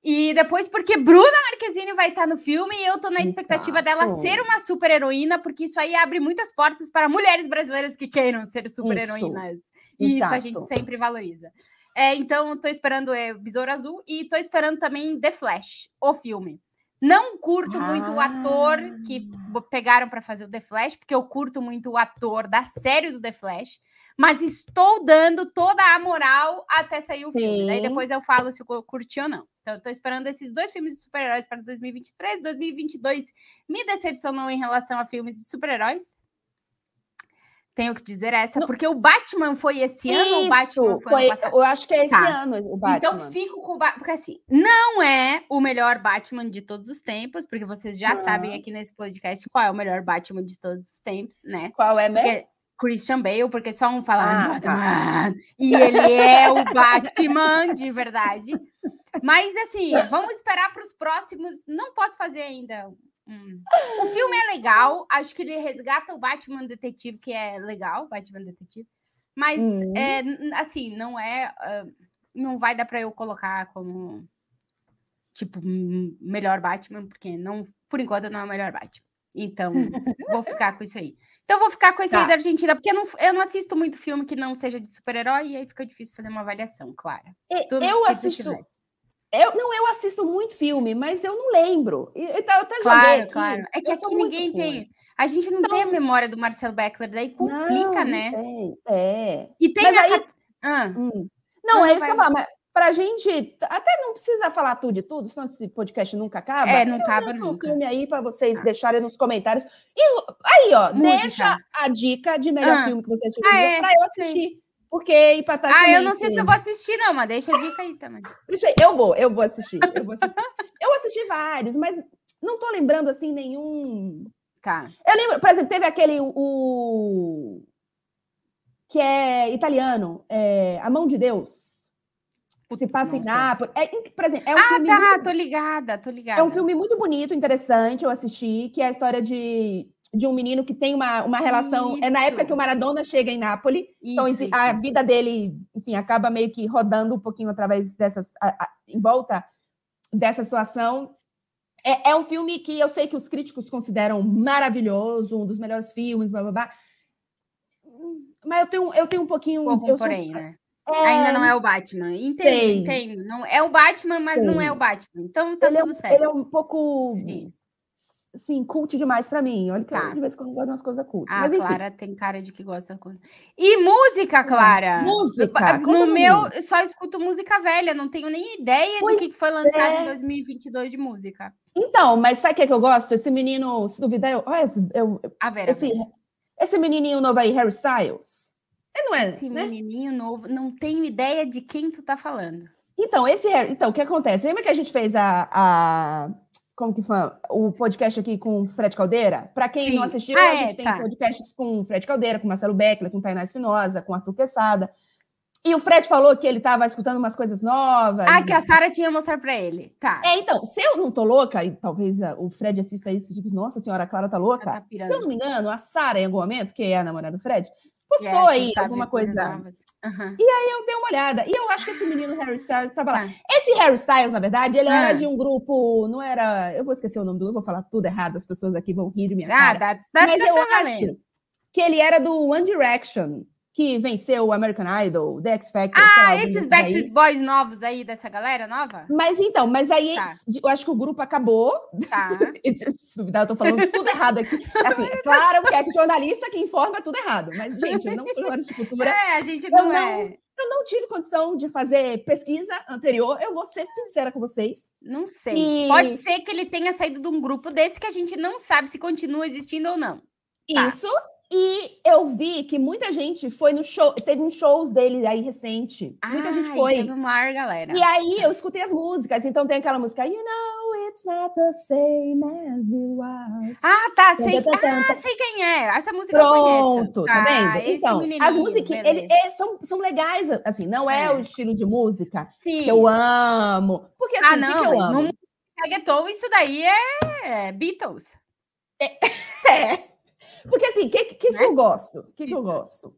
E depois, porque Bruna Marquezine vai estar no filme e eu tô na expectativa dela Exato. ser uma super-heroína, porque isso aí abre muitas portas para mulheres brasileiras que queiram ser super-heroínas. E isso a gente sempre valoriza. É, então, tô esperando é, Besouro Azul e tô esperando também The Flash, o filme. Não curto muito o ator que bo- pegaram para fazer o The Flash, porque eu curto muito o ator da série do The Flash, mas estou dando toda a moral até sair o filme. Daí Sim. depois eu falo se eu curti ou não. Então, tô esperando esses dois filmes de super-heróis para 2023. 2022 me decepcionou em relação a filmes de super-heróis. Tenho que dizer essa, não. porque o Batman foi esse ano Isso, ou o Batman foi, foi ano passado? Eu acho que é esse tá. ano o Batman. Então fico com o Batman, porque assim, não é o melhor Batman de todos os tempos, porque vocês já sabem aqui nesse podcast qual é o melhor Batman de todos os tempos, né? Qual é mesmo? Porque Christian Bale, porque só um fala ah, tá. e ele é o Batman de verdade. Mas assim, vamos esperar para os próximos. Não posso fazer ainda. Hum. O filme é legal, acho que ele resgata o Batman detetive, que é legal, Batman detetive. Mas hum. é, assim, não é, não vai dar para eu colocar como tipo melhor Batman, porque não, por enquanto não é o melhor Batman. Então, vou ficar com isso aí. Então, vou ficar com esse tá. aí da Argentina, porque eu não, eu não assisto muito filme que não seja de super-herói, e aí fica difícil fazer uma avaliação, clara. eu assisto. Eu, não, eu assisto muito filme, mas eu não lembro. Eu, eu, até claro, aqui. claro. É que eu aqui ninguém tem. A gente não, tem a memória do Marcelo Beckler, daí complica, não, né? Tem, é. E tem mas a... aí... Ah. Hum. Não, não, é isso vai... que eu falo, mas para a gente até não precisa falar tudo de tudo, senão esse podcast nunca acaba. É, não acaba um nunca. filme aí para vocês ah. deixarem nos comentários. E aí, ó, Música. deixa a dica de melhor ah. filme que vocês assistiu ah, é? para eu assistir. Sim. Porque Ipatá Ah, eu não sei se eu vou assistir, não, mas deixa a dica aí também. Eu vou, eu vou assistir. Eu, vou assistir. eu assisti vários, mas não tô lembrando assim nenhum. Tá. Eu lembro, por exemplo, teve aquele o que é italiano, é, A Mão de Deus se passa em Nápoles. É, por exemplo, é um ah, filme. Ah, tá, muito... tô ligada, tô ligada. É um filme muito bonito, interessante, eu assisti, que é a história de, de um menino que tem uma, uma relação. Isso. É na época que o Maradona chega em Nápoles, então isso, a isso. vida dele, enfim, acaba meio que rodando um pouquinho através dessas. A, a, em volta dessa situação. É, é um filme que eu sei que os críticos consideram maravilhoso, um dos melhores filmes, blá blá blá. Mas eu tenho, eu tenho um pouquinho. Pouco, eu porém, sou, né? É, Ainda não é o Batman. Entendo, entendo. Não, é o Batman, mas não é o Batman. Então tá ele tudo é, certo. Ele é um pouco. Sim. Sim, cult demais para mim. Olha que tá. eu, de vez em quando gosto de umas coisas cult. Ah, mas, enfim. Clara tem cara de que gosta. E música, Clara? Música? No meu, eu só escuto música velha, não tenho nem ideia pois do que foi lançado é. em 2022 de música. Então, mas sabe o que, é que eu gosto? Esse menino, se duvidar, eu. Olha, eu, eu a Vera, esse, esse menininho novo aí, Harry Styles. É, não é? Esse né? menininho novo, não tenho ideia de quem tu tá falando. Então, esse então, o que acontece? Lembra que a gente fez a, a como que foi? O podcast aqui com o Fred Caldeira? Para quem Sim. não assistiu, ah, a gente é, tem tá. podcasts com o Fred Caldeira, com Marcelo Beckler, com Tainá Espinosa, com Arthur Quesada. E o Fred falou que ele estava escutando umas coisas novas. Ah, que a Sara tinha mostrado para ele. Tá. É, então, se eu não tô louca, e talvez o Fred assista isso, tipo, nossa senhora, a Clara tá louca. Tá se eu não me engano, a Sara, em algum momento, que é a namorada do Fred, postou aí alguma coisa. Uhum. E aí eu dei uma olhada. E eu acho que esse menino Harry Styles estava lá. Tá. Esse Harry Styles, na verdade, ele era de um grupo, não era. Eu vou esquecer o nome do, eu vou falar tudo errado, as pessoas aqui vão rir de minha ah, cara. Dá, dá, Mas eu acho que ele era do One Direction que venceu o American Idol, The X Factor. Ah, lá, esses Backstreet Boys novos aí, dessa galera nova? Mas então, mas aí tá. eu acho que o grupo acabou. Tá. Se duvidar, eu tô falando tudo errado aqui. Assim, é claro que é que jornalista que informa tudo errado. Mas, gente, eu não sou jornalista de cultura. É, a gente não, não é. Eu não tive condição de fazer pesquisa anterior, eu vou ser sincera com vocês. Não sei. E... Pode ser que ele tenha saído de um grupo desse que a gente não sabe se continua existindo ou não. Tá. Isso, e eu vi que muita gente foi no show, teve uns shows dele aí recente. Ah, muita gente foi. Teve galera. E aí eu escutei as músicas, então tem aquela música You know it's not the same as it was. Ah, tá, sei, ah, sei quem é. Essa música Pronto, eu tá vendo? Ah, então, as músicas ele, é, são, são legais, assim, não é, é, o estilo de música Sim. que eu amo. Porque assim, ah, não, que, que eu amo? No reggaeton, isso daí é Beatles. é. é. Porque assim, o que, que, né? que, eu gosto? O que, que eu gosto?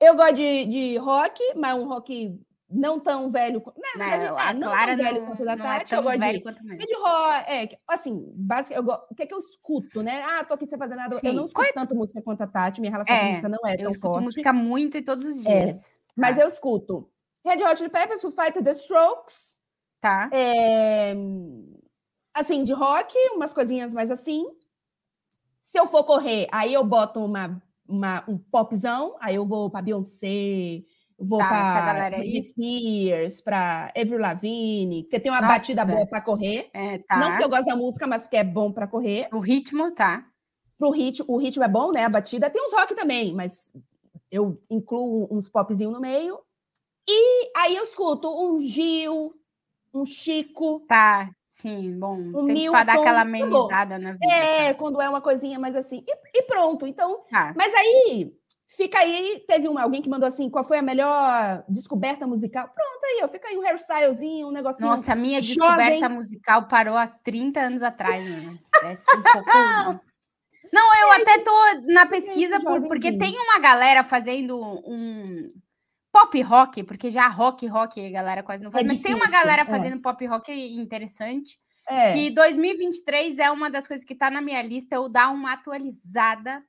Eu gosto de, de rock, mas um rock não tão velho. Não, não, é, não tão velho quanto da é Tati. É eu gosto de, é de rock. É, assim, basicamente, eu, o que é que eu escuto, né? Ah, tô aqui sem fazer nada. Sim. Eu não escuto Qual... tanto música quanto a Tati. Minha relação é, com música não é tão eu forte. música muito e todos os é, dias. mas tá. eu escuto Red Hot Chili Peppers, o Fighter The Strokes. Tá. É, assim, de rock, umas coisinhas mais assim. Se eu for correr, aí eu boto uma, uma um popzão, aí eu vou para Beyoncé, vou tá, para Spears, para Avril Lavigne, porque tem uma Nossa. batida boa para correr. É, tá. Não porque eu gosto da música, mas porque é bom para correr. O ritmo, tá. Pro ritmo, o ritmo é bom, né? A batida. Tem uns rock também, mas eu incluo uns popzinhos no meio. E aí eu escuto um Gil, um Chico. Tá, sim, bom. Um sempre pra dar aquela amenizada na vida. É, tá. quando é uma coisinha mais assim. E, e pronto. Então, Tá. mas aí fica aí. Teve um, alguém que mandou assim: qual foi a melhor descoberta musical? Pronto, aí, ó. Fica aí um hairstylezinho, um negocinho. Nossa, a minha jovem. descoberta musical parou há 30 anos atrás, um pouco. Não, eu até tô na pesquisa por- porque tem uma galera fazendo um pop rock, porque já rock, rock a galera quase não faz, É mas tem uma difícil, galera é. fazendo pop rock interessante. É. E 2023 é uma das coisas que tá na minha lista, eu dar uma atualizada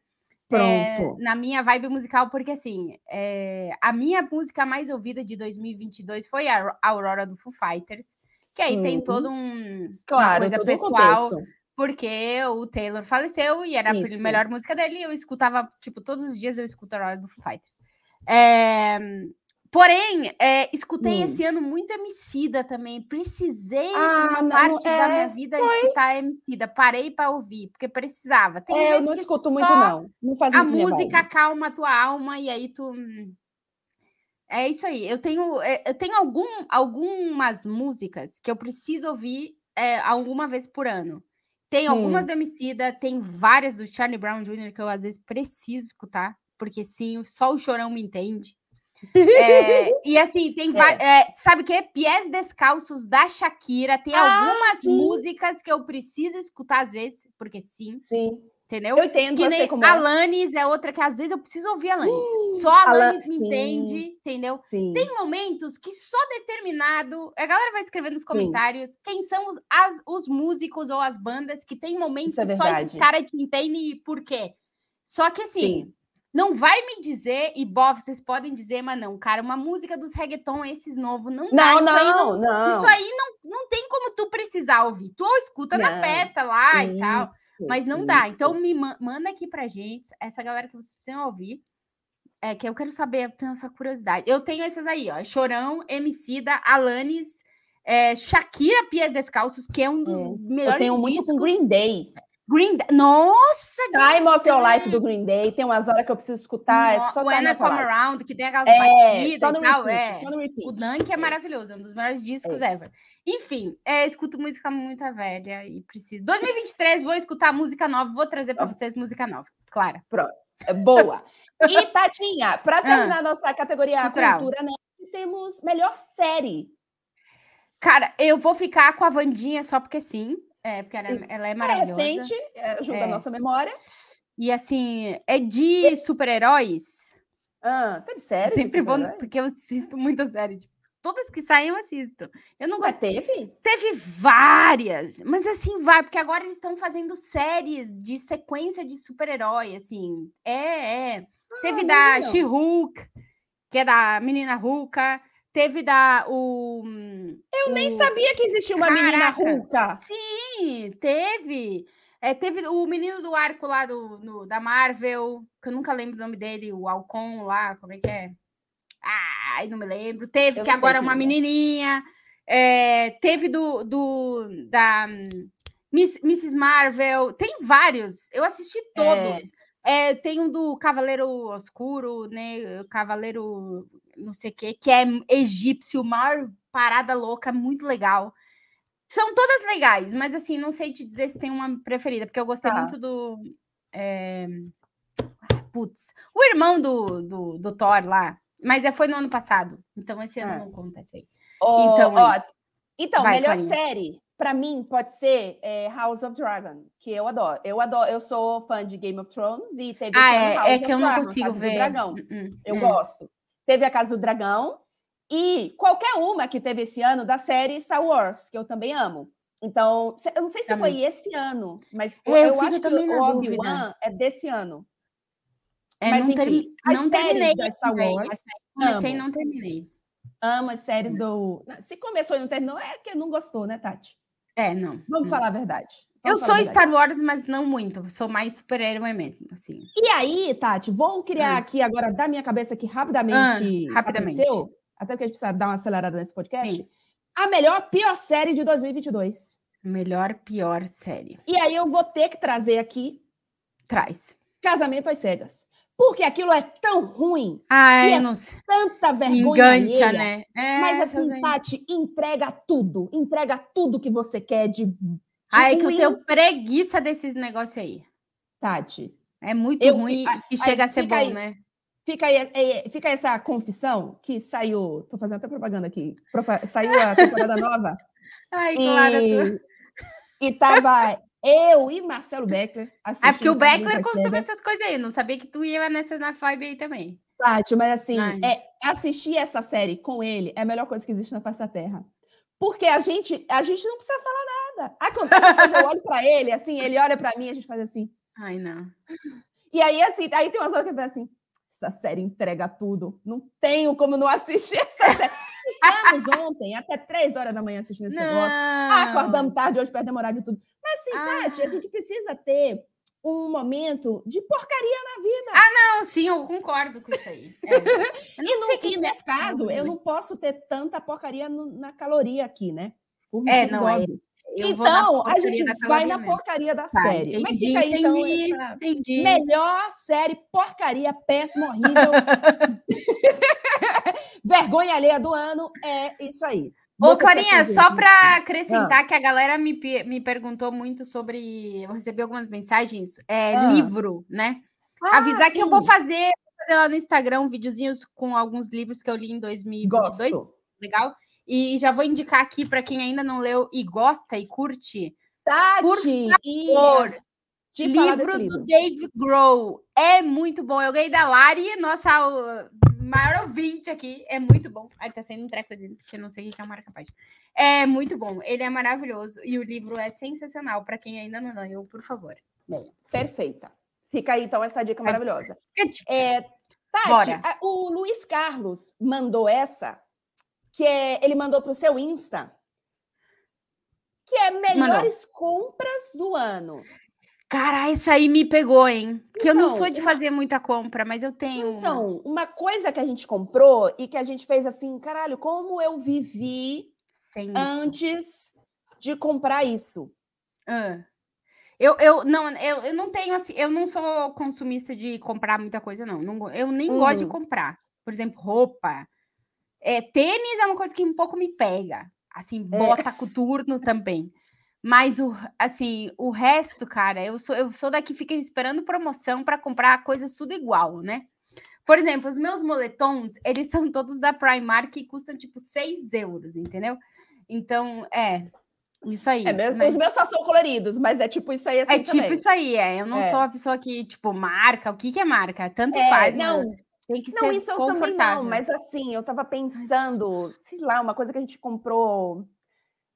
é, na minha vibe musical, porque assim, é, a minha música mais ouvida de 2022 foi a Aurora do Foo Fighters, que aí tem Uhum. todo um Claro, uma coisa pessoal, porque o Taylor faleceu e era a Isso. melhor música dele, e eu escutava, tipo, todos os dias eu escuto a Aurora do Foo Fighters. É, Porém, é, escutei Hum. esse ano muito Emicida também. Precisei, Ah, uma não, parte é, da minha vida, escutar Emicida. Parei para ouvir, porque precisava. Tem É, eu não escuto muito, não. Não faz A música vibe. acalma a tua alma e aí tu. hum, É isso aí. Eu tenho, é, eu tenho algum, algumas músicas que eu preciso ouvir é, alguma vez por ano. Tem algumas Hum. do Emicida, tem várias do Charlie Brown Jr. que eu às vezes preciso escutar, porque sim, só o chorão me entende. É, e assim, tem va- é, sabe o que? Pies Descalços da Shakira. Tem Ah, algumas sim. músicas que eu preciso escutar às vezes, porque sim, Sim. entendeu? Eu entendo, Que nem como é. Alanis é outra que às vezes eu preciso ouvir Alanis. Só a Alan- Alanis me sim. entende, entendeu? Sim. Tem momentos que só determinado. A galera vai escrever nos comentários quem são os, as- os músicos ou as bandas que tem momentos é que só esses caras te entendem e por quê. Só que assim. Não vai me dizer, e bó, vocês podem dizer, mas não, cara, uma música dos reggaeton, esses novos, não dá. Não, isso aí não, não. Isso aí não, não tem como tu precisar ouvir. Tu escuta na Não. festa lá e tal. Isso, Mas não dá. isso. Então me ma- manda aqui pra gente, essa galera que vocês precisam ouvir. É que eu quero saber, eu tenho essa curiosidade. Eu tenho essas aí, ó. Chorão, Emicida, Alanis, é, Shakira Pies Descalços, que é um dos É. melhores Eu tenho muito discos. com Green Day. Green Day. Nossa, Time of Your Life do Green Day. Tem umas horas que eu preciso escutar. no- é só When I Come Life. Around, que tem aquelas É, batidas só e no tal. repeat, É. só no repeat. O Dunk é maravilhoso, é um dos melhores discos ever. Enfim, é, escuto música muito velha e preciso. 2023, vou escutar música nova, vou trazer para vocês música nova. Claro. É boa. E, Tatinha, para terminar a nossa categoria Ah. Cultural. cultura, né, temos melhor série. Cara, eu vou ficar com a Vandinha só porque sim. É, porque ela, Sim. ela é É maravilhosa. recente, é, ajuda É. a nossa memória. E assim, é de super-heróis. Ah, teve série? sempre vou, porque eu assisto muita série. Tipo, todas que saem eu assisto. Eu não Mas gosto. teve? Teve várias, mas assim vai, porque agora eles estão fazendo séries de sequência de super-herói, assim. É, é. Teve Ah, da não. She-Hulk, que é da menina Hulka. Teve da o Eu nem sabia que existia uma menina Caraca. Hulka. Sim, teve. É, teve o menino do arco lá do, no- da Marvel, que eu nunca lembro o nome dele, o Alcon lá, como é que é? Ai, não me lembro. Teve Eu que agora é uma é. menininha. É, teve do, do da Miss, Mrs. Marvel. Tem vários. Eu assisti todos. É, tem um do Cavaleiro Oscuro, né? Cavaleiro não sei o quê, que é egípcio, maior parada louca, muito legal. São todas legais, mas assim, não sei te dizer se tem uma preferida, porque eu gostei Tá. muito do. é, Putz, o irmão do, do, do Thor lá, mas é, foi no ano passado, então esse ano Ah. não conta esse aí. Ó, Então, ó, então Vai, melhor Clarinha. série, para mim, pode ser é, House of Dragon, que eu adoro. Eu adoro, eu sou fã de Game of Thrones e teve Ah, ano é, House é que eu não Dragon, consigo Casa do ver. Dragão. Hum, hum, Eu é. gosto. Teve a Casa do Dragão e qualquer uma que teve esse ano da série Star Wars, que eu também amo. Então, eu não sei se Também. foi esse ano, mas É, eu eu, acho que o. Obi-Wan é desse ano. É, Mas, não, enfim, as não terminei da Star Wars, Comecei e não terminei. Amo as séries do. Se começou e não terminou, é que não gostou, né, Tati? É, não. Vamos não. falar a verdade. Eu Vamos sou a verdade. Star Wars, mas não muito. eu Sou mais super-herói mesmo, assim. E aí, Tati, vou criar Ah. aqui agora da minha cabeça que rapidamente, Ah, rapidamente. apareceu, até porque a gente precisa dar uma acelerada nesse podcast. Sim. A melhor, pior série de 2022. Melhor, pior série. E aí eu vou ter que trazer aqui Traz. Casamento às Cegas. Porque aquilo é tão ruim, E é não tanta vergonha Engante, alheia. né? É, Mas assim. Tati, entrega tudo. Entrega tudo que você quer de, de Ai, que eu tenho preguiça desses negócios aí. Tati. É muito Eu ruim e chega a ser fica bom, aí. né? Fica aí, é, fica essa confissão que saiu. Tô fazendo até propaganda aqui. saiu a temporada nova. Ai, Clara, tu... E, e tava eu e Marcelo Beckler assistindo. É porque o Beckler consome essas coisas aí. Não sabia que tu ia nessa na vibe aí também. Tati, mas assim, Ai. é, assistir essa série com ele é a melhor coisa que existe na face da Terra. Porque a gente, a gente não precisa falar nada. Acontece que eu olho pra ele, assim, ele olha pra mim, a gente faz assim. Ai, não. E aí, assim, aí tem umas horas que eu falo assim, essa série entrega tudo. Não tenho como não assistir essa série. Ficamos ontem, até três horas da manhã assistindo esse negócio. Ah, Não. acordamos tarde hoje para demorar de tudo. Mas assim, Ah. Tati, a gente precisa ter um momento de porcaria na vida. Não, sim, eu concordo com isso aí. É. E, no- e nesse caso, eu não posso ter tanta porcaria no- na caloria aqui, né? Por É, não, é. óbvios. Na então, a gente vai na porcaria da Tá, série. Mas entendi, fica aí, então, entendi, essa entendi. melhor série porcaria, péssima, horrível. Vergonha alheia do ano é isso aí. Ô, Clarinha, só para acrescentar que a galera me, me perguntou muito sobre. Eu recebi algumas mensagens. É, Ah. livro, né? Ah, Avisar que eu vou sim. fazer, vou fazer lá no Instagram um videozinhos com alguns livros que eu li em 2022. Gosto. Legal? E já vou indicar aqui para quem ainda não leu e gosta e curte. Tati, e Por te falar livro desse do livro. Dave Grohl. É muito bom. Eu ganhei da Lari, nossa maior ouvinte aqui. É muito bom. Ai, tá saindo um treco dele, que eu não sei o que é a marca página. É muito bom. Ele é maravilhoso. E o livro é sensacional. Para quem ainda não leu, por favor. Perfeita. Fica aí, então, essa dica maravilhosa. Tati, É, Tati, Bora. o Luiz Carlos mandou essa, que é, ele mandou para o seu Insta, que é melhores compras do ano. Cara, isso aí me pegou, hein? Que eu não Então, sou de uma- fazer muita compra, mas eu tenho. uma. Então, uma coisa que a gente comprou e que a gente fez assim, caralho, como eu vivi Sem isso. antes de comprar isso. Ah. Eu, eu, não, eu, eu não tenho assim, eu não sou consumista de comprar muita coisa, não. não eu nem gosto de Uhum. comprar. Por exemplo, roupa. É, tênis é uma coisa que um pouco me pega. Assim, É. bota coturno também. Mas o, assim, o resto, cara, eu sou, eu sou da que fica esperando promoção para comprar coisas tudo igual, né? Por exemplo, os meus moletons, eles são todos da Primark e custam tipo 6 euros, entendeu? Então, é. Isso aí. É, mas- Os meus só são coloridos, mas é tipo isso aí assim é tipo também. isso aí, é. Eu não É. sou a pessoa que, tipo, marca. O que, que é marca? Tanto É, faz, não, mano. Tem que Não, ser isso eu também não, mas assim, eu tava pensando, sei lá, uma coisa que a gente comprou.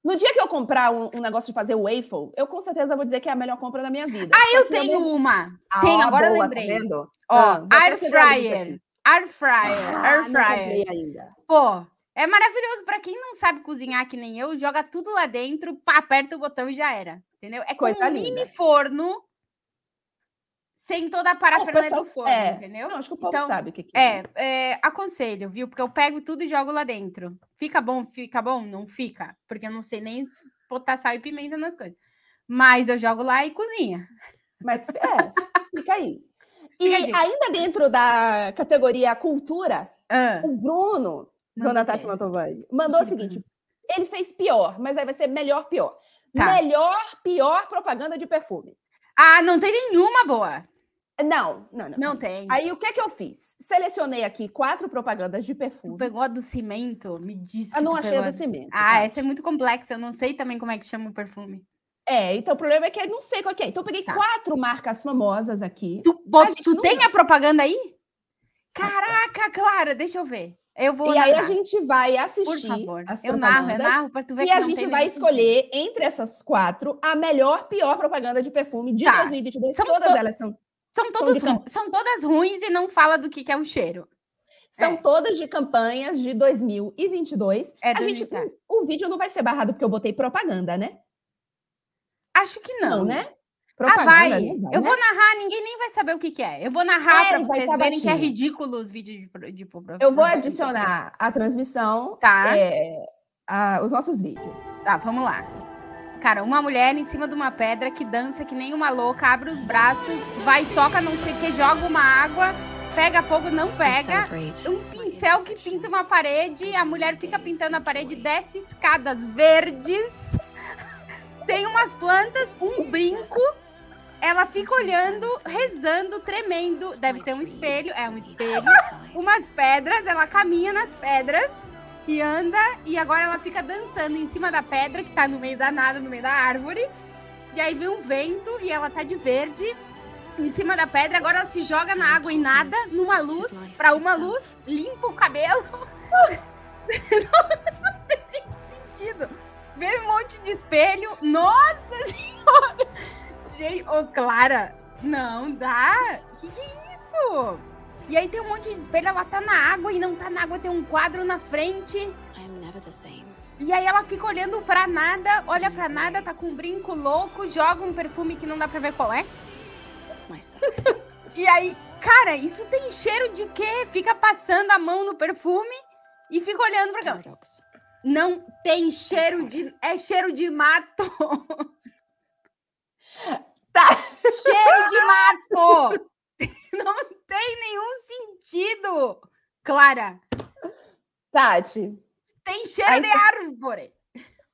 No dia que eu comprar um, um negócio de fazer waffle, eu com certeza vou dizer que é a melhor compra da minha vida. Ah, eu tenho mesmo- uma. Ah, Tenho, agora eu boa, lembrei. Tá? Ó, Ah, air fryer. Air fryer. Ah, air fryer. ainda. Pô, é maravilhoso. Pra quem não sabe cozinhar que nem eu, joga tudo lá dentro, aperta o botão e já era. Entendeu? É como Coisa um mini linda. forno sem toda a parafernália pessoal- do forno, é, entendeu? Não, acho que o povo Então, sabe o que, que É, é, aconselho, viu? Porque eu pego tudo e jogo lá dentro. Fica bom, fica bom? Não fica. Porque eu não sei nem botar sal e pimenta nas coisas. Mas eu jogo lá e cozinha. Mas é, fica aí. E Fica ainda dentro da categoria cultura, Ah, o Bruno, Dona ver. Tati Mantovani, mandou o seguinte: ele fez pior, mas aí vai ser melhor, pior. Tá. Melhor, pior propaganda de perfume. ah, não tem nenhuma boa. Não, não, não. Não tem. Aí o que é que eu fiz? Selecionei aqui quatro propagandas de Tu perfume. pegou a do cimento? Me diz que Eu não tu achei a do cimento. Ah, Tati. essa é muito complexa. Eu não sei também como é que chama o perfume. É, então o problema é que eu não sei qual que é. Então eu peguei Tá. quatro marcas famosas aqui. Tu, bot- gente tu não tem a propaganda aí? Caraca, Clara, deixa eu ver. Eu vou E aí a narrar, gente vai por assistir favor. as Eu narro, eu narro para tu ver E que a gente vai nenhum sentido. escolher entre essas quatro a melhor, pior propaganda de perfume de Tá. 2022. São Todas to- elas são, São, todos de ru- são todas ruins e não fala do que, que é o cheiro. são É. todas de campanhas de 2022. É a gente, 2000, o, o vídeo não vai ser barrado porque eu botei propaganda, né? Acho que não. Não, né? Ah, vai. eu né? vou narrar, ninguém nem vai saber o que, que é. Eu vou narrar É, para vocês tá verem que é baixinho. ridículo os vídeos de, de Eu vou adicionar a transmissão, Tá. é, a- os nossos vídeos. Tá, vamos lá. Cara, uma mulher em cima de uma pedra que dança que nem uma louca, abre os braços, vai, toca não sei o que, joga uma água pega fogo, não pega. Um pincel que pinta uma parede, a mulher fica pintando a parede, desce escadas verdes, tem umas plantas, um brinco. Ela fica olhando, rezando, tremendo. Deve ter um espelho, é um espelho. Umas pedras, ela caminha nas pedras e anda. E agora ela fica dançando em cima da pedra, que tá no meio da nada, no meio da árvore. E aí vem um vento e ela tá de verde em cima da pedra. Agora ela se joga na água e nada, numa luz, pra uma luz, limpa o cabelo. não, não tem sentido. Vem um monte de espelho. Nossa senhora! Gente, ô Clara, não dá. Que que é isso? E aí tem um monte de espelho, ela tá na água e não tá na água, tem um quadro na frente. E aí ela fica olhando pra nada, olha pra nada, tá com um brinco louco, joga um perfume que não dá pra ver qual é. e aí, cara, isso tem cheiro de quê? Fica passando a mão no perfume e fica olhando pra cá. Não tem cheiro de. É cheiro de mato. Tá. Cheiro de mato! Não tem nenhum sentido! Clara, Tati, tem cheiro Aí de árvore.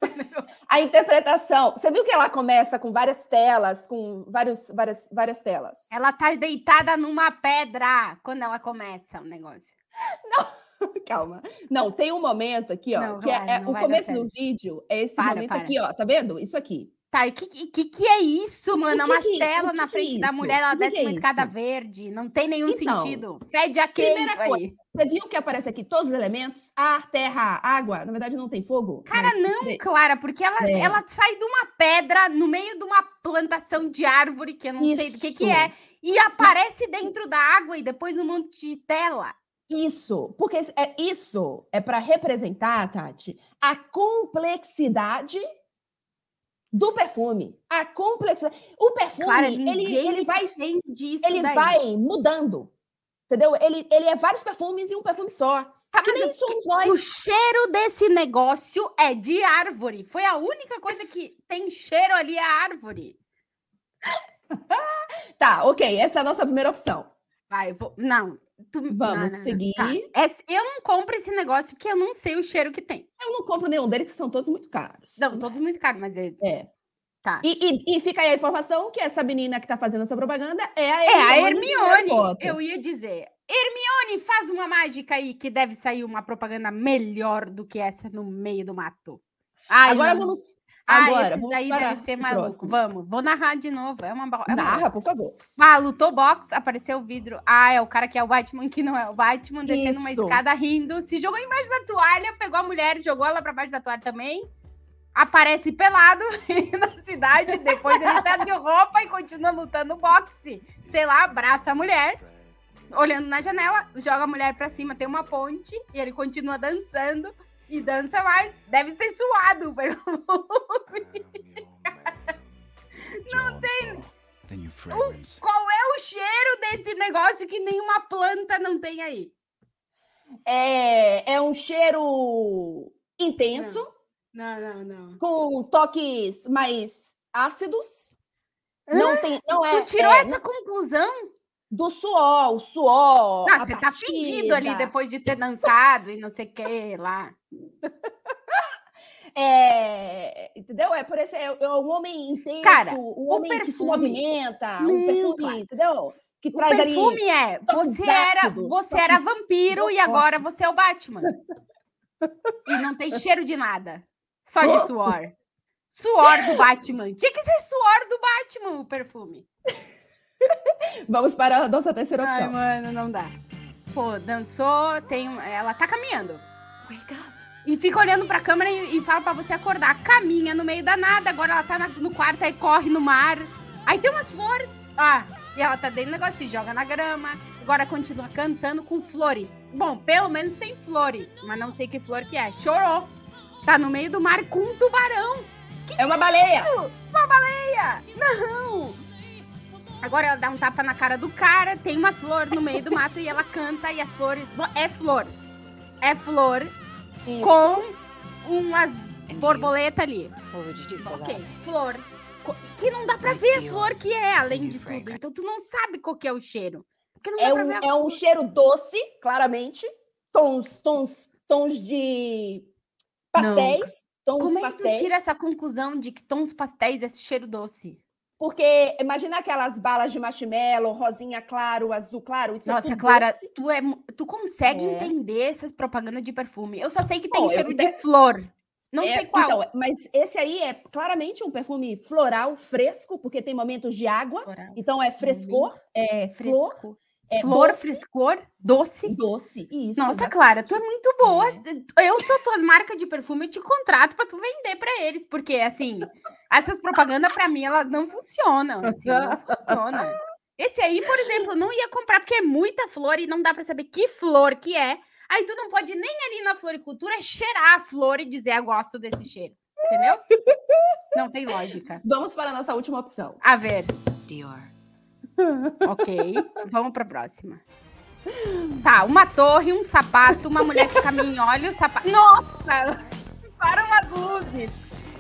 a interpretação. Você viu que ela começa com várias telas, com vários, várias, várias telas? Ela tá deitada numa pedra quando ela começa o negócio. Calma. Não, tem um momento aqui, ó, Não, que é- vai, é, não o começo do vídeo é esse Para, momento para. aqui, ó. Tá vendo? Isso aqui. Tá, e o que, que, que é isso, mano? É que uma que- tela o que na que frente é da isso? mulher, ela desce que é uma escada isso? verde. Não tem nenhum Então, sentido. Fede a que primeira isso aí. Você viu que aparece aqui todos os elementos? Ar, terra, água. Na verdade, não tem fogo. Cara, não, isso Clara, porque ela, É. ela sai de uma pedra no meio de uma plantação de árvore, que eu não sei do que, que Isso. é, e aparece dentro da água e depois um monte de tela. Isso, porque é isso é para representar, Tati, a complexidade do perfume. A complexidade. O perfume, Clara, ele, ele vai ele daí. vai mudando. Entendeu? Ele, ele é vários perfumes e um perfume só. Tá, Que nem o- somos O nós. cheiro desse negócio é de árvore. Foi a única coisa que tem cheiro ali, é a árvore. Tá, ok. Essa é a nossa primeira opção. Vai, vou. Não. Tu- Vamos não, não, seguir. tá. Esse- eu não compro esse negócio porque eu não sei o cheiro que tem. Eu não compro nenhum deles, que são todos muito caros. Não, todos muito caro, mas é. É. Tá. E, e- e fica aí a informação que essa menina que tá fazendo essa propaganda é a É a Hermione. Hermione. Eu ia dizer. Hermione, faz uma mágica aí que deve sair uma propaganda melhor do que essa no meio do mato. Ai, Agora não. vamos. Ah, Agora, esses vamos aí para deve ser maluco. próximo. Vamos, vou narrar de novo. É uma, é uma Narra, por favor. Ah, lutou box, apareceu o vidro. Ah, é o cara que é o Batman, que não é o Batman, descendo uma Isso. escada rindo. Se jogou embaixo da toalha, pegou a mulher, jogou ela pra baixo da toalha também. Aparece pelado na cidade. Depois ele tá de roupa e continua lutando boxe. Sei lá, abraça a mulher, olhando na janela, joga a mulher pra cima, tem uma ponte e ele continua dançando. E dança mais. Deve ser suado o perfume. Não tem. Fragrance. Qual é o cheiro desse negócio que nenhuma planta não tem aí? É, é um cheiro intenso, Não, não, não. com toques mais ácidos. Não tem, não é, tu tirou é, essa conclusão? Do suor, o suor. Não, a você tá fedido ali batida. depois de ter dançado e não sei o que lá. É, entendeu? É por esse é, é um homem intenso, Cara, um o homem que se perfume- movimenta, Não, um perfume, claro. entendeu? Que O traz ali perfume é, toques você era, você era vampiro e agora você é o Batman. E não tem cheiro de nada. Só de suor. Suor do Batman. Tinha que ser suor do Batman o perfume. Vamos para a nossa terceira Ai, opção. mano, não dá. Pô, dançou, tem, um- ela tá caminhando. E fica olhando pra câmera e, e fala pra você acordar. Caminha no meio da nada, agora ela tá na- no quarto, aí corre no mar. Aí tem umas flores. Ah, e ela tá dentro do negócio, se joga na grama. Agora continua cantando com flores. Bom, pelo menos tem flores, mas não sei que flor que é. Chorou. Tá no meio do mar com um tubarão. É uma baleia. Eia, Não! Agora ela dá um tapa na cara do cara, tem umas flores no meio do mato e ela canta e as flores. É flor. É flor Isso. com umas borboletas ali. Ok, flor. Que não dá pra ver a flor que é, além de tudo. Então tu não sabe qual que é o cheiro. É pra um, é um cheiro doce, claramente. Tons, tons, tons de pastéis. Tons Como é que pastéis. tu tira essa conclusão de que tons pastéis é esse cheiro doce? Porque imagina aquelas balas de marshmallow, rosinha claro, azul claro. Isso é Nossa, tudo Clara, doce. tu, é, tu consegue É. entender essas propagandas de perfume? Eu só sei que tem eu cheiro de flor. Não É, sei qual. Então, mas esse aí é claramente um perfume floral, fresco, porque tem momentos de água. Floral, Então é frescor, é flor. É Flor, doce, frescor, doce. doce. Isso. Nossa, exatamente. Clara, tu é muito boa. É. Eu sou tuas marcas de perfume, eu te contrato pra tu vender pra eles, porque assim, essas propagandas pra mim elas não funcionam, assim, não funcionam. Esse aí, por exemplo, eu não ia comprar porque é muita flor e não dá pra saber que flor que é. Aí tu não pode nem ali na floricultura cheirar a flor e dizer, eu gosto desse cheiro. Entendeu? Não tem lógica. Vamos para a nossa última opção. A ver, Dior. Ok. Vamos pra próxima. Tá, uma torre, um sapato, uma mulher que caminha, olha o sapato. Nossa! Para umas luzes.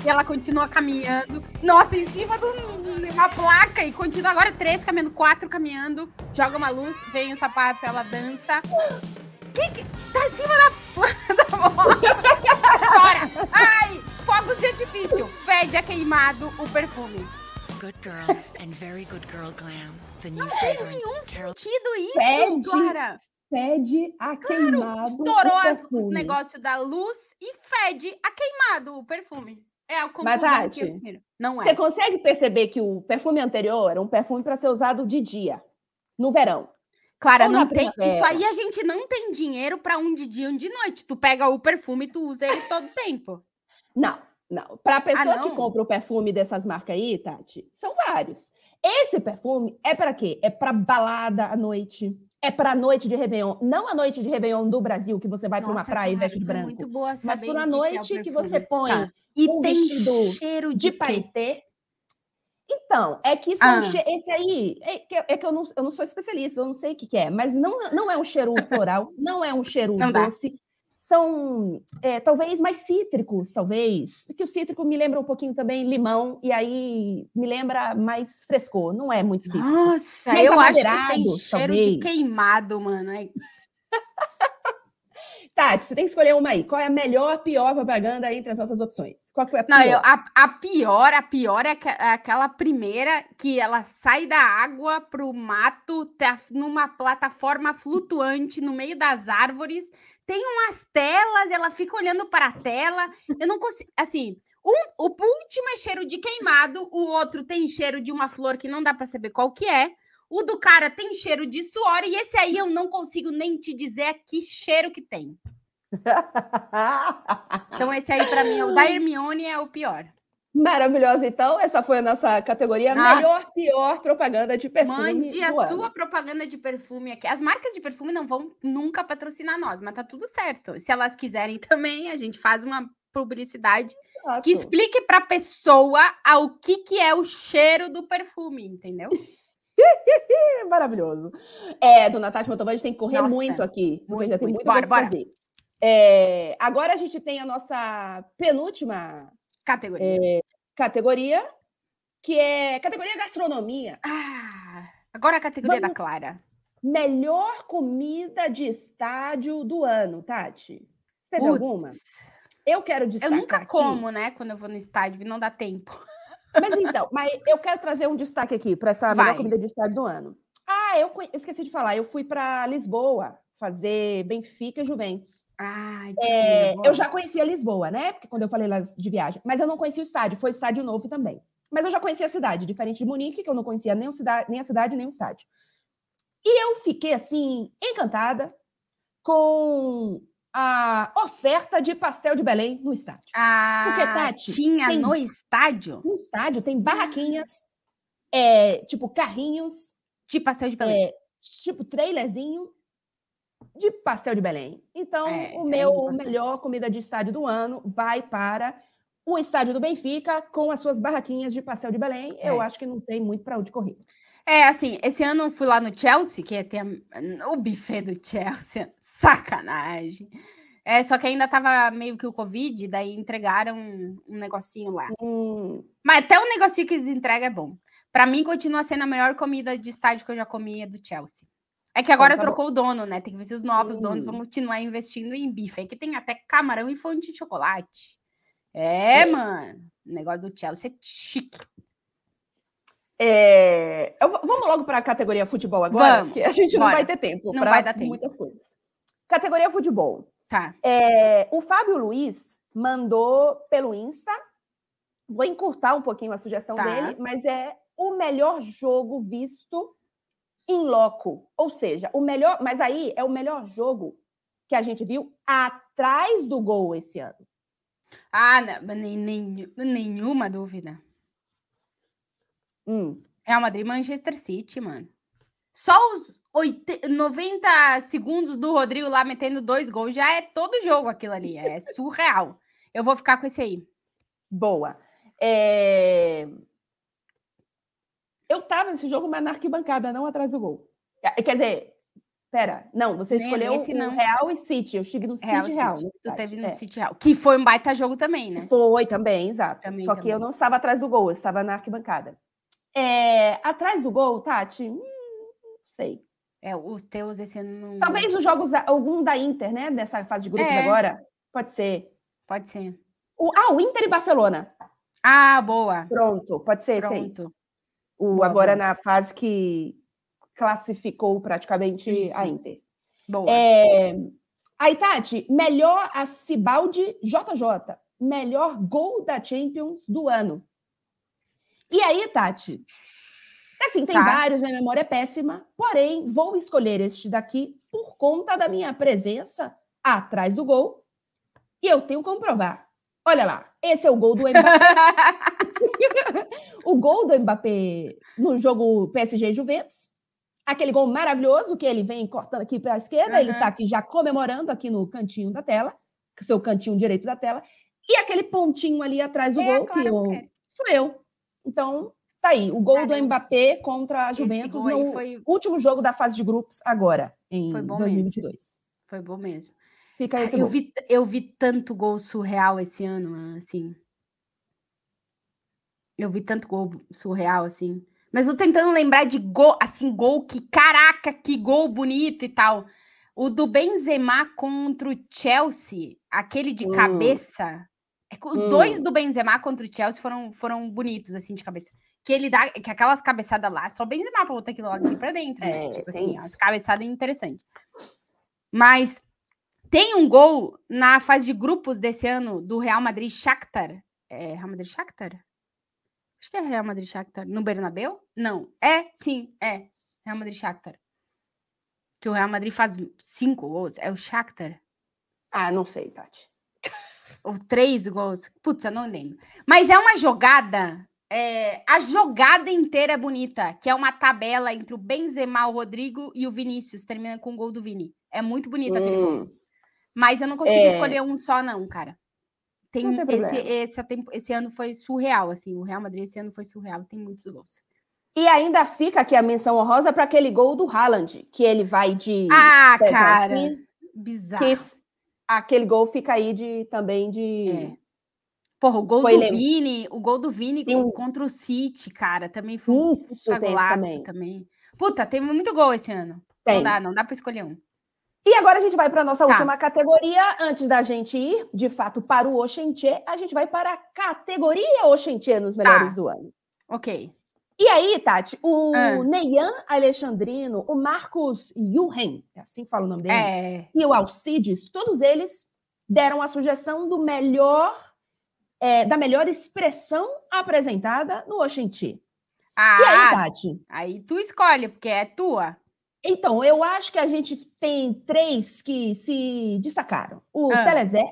E ela continua caminhando. Nossa, em cima de um- uma placa. E continua agora três caminhando, quatro caminhando. Joga uma luz, vem o sapato, ela dança. Que que... Tá em cima da, da. Ai, fogos de artifício. Fede a queimado o perfume. Good girl and very good girl glam. The new Tem fragrance. nenhum Carol sentido isso, Fede. Clara. Fede a queimado. Estourou o negócios da luz e fede a queimado o perfume. É a conclusão Tati, que eu tiro. Não é. Você consegue perceber que o perfume anterior era um perfume para ser usado de dia, no verão. Clara, ou não tem. primavera. Isso aí a gente não tem dinheiro pra um de dia e um de noite. Tu pega o perfume e tu usa ele todo tempo. Não, não. Para a pessoa que Ah, não? compra o perfume dessas marcas aí, Tati, são vários. Esse perfume é para quê? É para balada à noite. É para noite de Réveillon. Não a noite de Réveillon do Brasil, que você vai para uma Nossa, praia e veste de é branco. muito boa Mas por uma que que é noite que você põe Tá. E um tem vestido cheiro de quê? paetê. Então, é que Ah. che- esse aí, é que, é que eu, não, eu não sou especialista, eu não sei o que, que é, mas não, não é um cheiro floral, não é um cheiro Não dá. São é, talvez mais cítricos, talvez. Que o cítrico me lembra um pouquinho também limão, e aí me lembra mais frescor, não é muito cítrico. Nossa, Mais eu acho que tem cheiro talvez. de queimado, mano. Tati, você tem que escolher uma aí. Qual é a melhor, pior propaganda entre as nossas opções? Qual que foi a pior? Não, eu- a, a pior, a pior é, aque- é aquela primeira que ela sai da água pro mato, tá numa plataforma flutuante no meio das árvores, tem umas telas, ela fica olhando para a tela. Eu não consigo. Assim, um, o último é cheiro de queimado, o outro tem cheiro de uma flor que não dá para saber qual que é. O do cara tem cheiro de suor, e esse aí eu não consigo nem te dizer que cheiro que tem. Então, esse aí, para mim, é o da Hermione é o pior. Maravilhosa, então. Essa foi a nossa categoria Nossa. melhor, pior propaganda de perfume. Mande a ano. sua propaganda de perfume aqui. As marcas de perfume não vão nunca patrocinar nós, mas tá tudo certo. Se elas quiserem também, a gente faz uma publicidade Exato. que explique para a pessoa ao que, que é o cheiro do perfume, entendeu? Maravilhoso. É, dona Tati Motovan, a gente tem que correr Nossa, muito aqui, muito, já tem muito. muita Bora, bora. fazer. É, agora a gente tem a nossa penúltima Categoria. categoria, que é categoria gastronomia. Ah, agora a categoria da Vamos- Clara. Melhor comida de estádio do ano, Tati. Teve Putz, alguma? Eu quero Eu destacar nunca aqui- como, né? Quando eu vou no estádio e não dá tempo. Mas então, mas eu quero trazer um destaque aqui para essa melhor Vai. comida de estádio do ano. Ah, eu, eu esqueci de falar, eu fui para Lisboa fazer Benfica e Juventus. Ai, É, eu já conhecia Lisboa, né? Porque quando eu falei lá de viagem, mas eu não conhecia o estádio, foi estádio novo também. Mas eu já conhecia a cidade, diferente de Munique, que eu não conhecia nem, o cida- nem a cidade, nem o estádio. E eu fiquei assim, encantada com a oferta de pastel de Belém no estádio. Ah, Porque, Tati, tinha tem- no estádio No estádio tem barraquinhas, é, tipo carrinhos, de pastel de Belém. é, tipo trailerzinho de pastel de Belém. Então, É, o é meu melhor comida de estádio do ano vai para o estádio do Benfica com as suas barraquinhas de pastel de Belém. Eu É. acho que não tem muito para onde correr. É, assim, esse ano eu fui lá no Chelsea, que tem a- o buffet do Chelsea, sacanagem. É, só que ainda tava meio que o Covid, daí entregaram um, um negocinho lá. Hum, Mas até o negocinho que eles entregam é bom. Pra mim, continua sendo a melhor comida de estádio que eu já comi é do Chelsea. É que agora Então tá trocou o dono, né? Tem que ver se os novos donos vão continuar investindo em bife. Aí que tem até camarão e fonte de chocolate. É, mano. O negócio do Chelsea é chique. É, eu vamos logo para a categoria futebol agora, Vamos, porque a gente não bora. vai ter tempo Não para vai dar tempo. muitas coisas. Categoria futebol. Tá. É, o Fábio Luiz mandou pelo Insta. Vou encurtar um pouquinho a sugestão Tá. dele, mas é o melhor jogo visto em loco. Ou seja, o melhor. Mas aí é o melhor jogo que a gente viu atrás do gol esse ano. Ah, não, nem, nem- nenhuma dúvida. Hum. Real Madrid e Manchester City, mano. Só os 80, 90 segundos do Rodrigo lá metendo dois gols já é todo jogo aquilo ali. É surreal. Eu vou ficar com esse aí. Boa. É, Eu tava nesse jogo, mas na arquibancada, não atrás do gol. É, Quer dizer, pera, não, você Nem escolheu nesse, o não. Real e City. Eu estive no Real City Real. Tu teve no é. City Real. Que foi um baita jogo também, né? Foi também, exato. Também, Só que também. eu não estava atrás do gol, eu estava na arquibancada. É, atrás do gol, Tati, hum, não sei. É, os teus esse ano não. Talvez os jogos, algum da Inter, né? Dessa fase de grupos É. agora. Pode ser. Pode ser. O, ah, o Inter e Barcelona. Ah, boa. Pronto, pode ser esse aí. O, agora na fase que classificou praticamente Isso. a Inter. Boa. É, aí, Tati, melhor a Cibaldi JJ. Melhor gol da Champions do ano. E aí, Tati? Assim, tem Tá. vários, minha memória é péssima, porém, vou escolher este daqui por conta da minha presença atrás do gol. E eu tenho como provar. Olha lá, esse é o gol do Mbappé. o gol do Mbappé no jogo PSG Juventus. Aquele gol maravilhoso que ele vem cortando aqui para a esquerda, ele Aham. está aqui já comemorando aqui no cantinho da tela, seu cantinho direito da tela. E aquele pontinho ali atrás do É gol que Clara eu, Albuquerque. sou eu. Então, tá aí, o gol do Caramba. Mbappé contra a Juventus no foi, último jogo da fase de grupos agora, em Foi bom 2022. foi bom mesmo. Fica esse eu, gol. vi, eu vi tanto gol surreal esse ano, assim. Eu vi tanto gol surreal, assim. Mas eu tentando lembrar de gol, assim, gol que, caraca, que gol bonito e tal. O do Benzema contra o Chelsea, aquele de Hum. cabeça. É os Hum. dois do Benzema contra o Chelsea foram, foram bonitos, assim, de cabeça. Que ele dá, que aquelas cabeçadas lá, só o Benzema pra botar aquilo lá aqui pra dentro, né? É, Tipo tem assim, isso. as cabeçadas interessantes. Mas tem um gol na fase de grupos desse ano do Real Madrid Shakhtar. É Real Madrid Shakhtar? Acho que é Real Madrid Shakhtar. No Bernabéu? Não. É, sim, é. Real Madrid Shakhtar. Que o Real Madrid faz cinco gols. É o Shakhtar. Ah, não sei, Tati. Ou três gols. Putz, eu não lembro. Mas é uma jogada. é, a jogada inteira é bonita, que é uma tabela entre o Benzema, o Rodrigo e o Vinícius. Termina com o gol do Vini. É muito bonito aquele gol. Mas eu não consigo É. escolher um só, não, cara. Tem, Não tem esse, esse, esse ano foi surreal, assim. O Real Madrid esse ano foi surreal, tem muitos gols. E ainda fica aqui a menção honrosa para aquele gol do Haaland, que ele vai de. Ah, pé cara! assim, Bizarro. que aquele gol fica aí de também de. É. Porra, o gol Foi do lem- Vini, o gol do Vini Tem um- contra o City, cara, também foi um Isso, puta tem esse golaço também. também. Puta, teve muito gol esse ano. Tem. Não dá, não dá pra escolher um. E agora a gente vai para a nossa Tá. última categoria. Antes da gente ir, de fato, para o Oxentie, a gente vai para a categoria Oxentie nos melhores Tá. do ano. Ok. E aí, Tati, o Ah. Neian Alexandrino, o Marcos Yuhen, é assim que fala o nome dele, É. e o Alcides, todos eles deram a sugestão do melhor, é, da melhor expressão apresentada no Oxentie. E aí, Ah, Tati? aí tu escolhe, porque é tua. Então, eu acho que a gente tem três que se destacaram. O Ah. Telezé,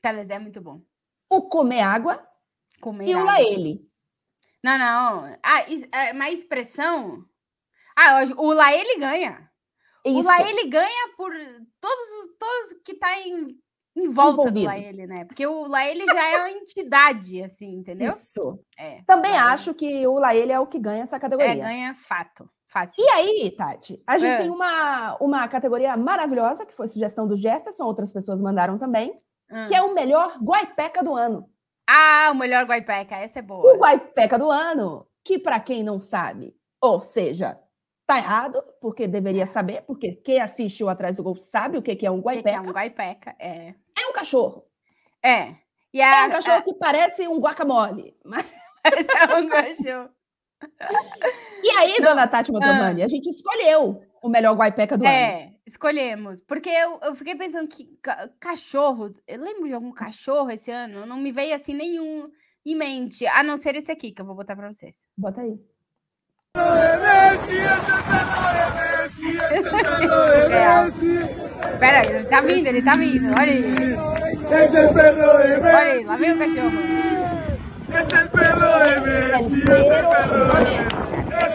Telezé é muito bom. o Comer Água Comer e o água. Laele. Não, não. Ah, is- é, mas expressão. Ah, o Laele ganha. O Isso. Laele ganha por todos os todos que tá em, em volta Envolvido. do Laele, né? Porque o Laele já é uma entidade, assim, entendeu? Isso. É. Também acho que o Laele é o que ganha essa É, categoria. ganha fato. Fácil. E aí, Tati, a gente É. tem uma, uma categoria maravilhosa, que foi sugestão do Jefferson, outras pessoas mandaram também, Hum. que é o melhor Guaipeca do ano. Ah, o melhor Guaipeca. Essa é boa. O Guaipeca do ano, que para quem não sabe, ou seja, Tá errado, porque deveria saber, porque quem assistiu Atrás do Gol sabe o que que é um O que que é guaipeca. um guaipeca? É. É um cachorro. É. E É a, um cachorro que parece um guacamole. Mas- é um cachorro. E aí, dona Tati Motomani, a gente escolheu o melhor guaipeca do ano. É, escolhemos. Porque eu, eu fiquei pensando que ca- cachorro. Eu lembro de algum cachorro esse ano, não me veio assim nenhum em mente, a não ser esse aqui que eu vou botar pra vocês. Bota aí. É. Pera aí, ele tá vindo, ele tá vindo. Olha aí. Olha aí, lá vem o cachorro.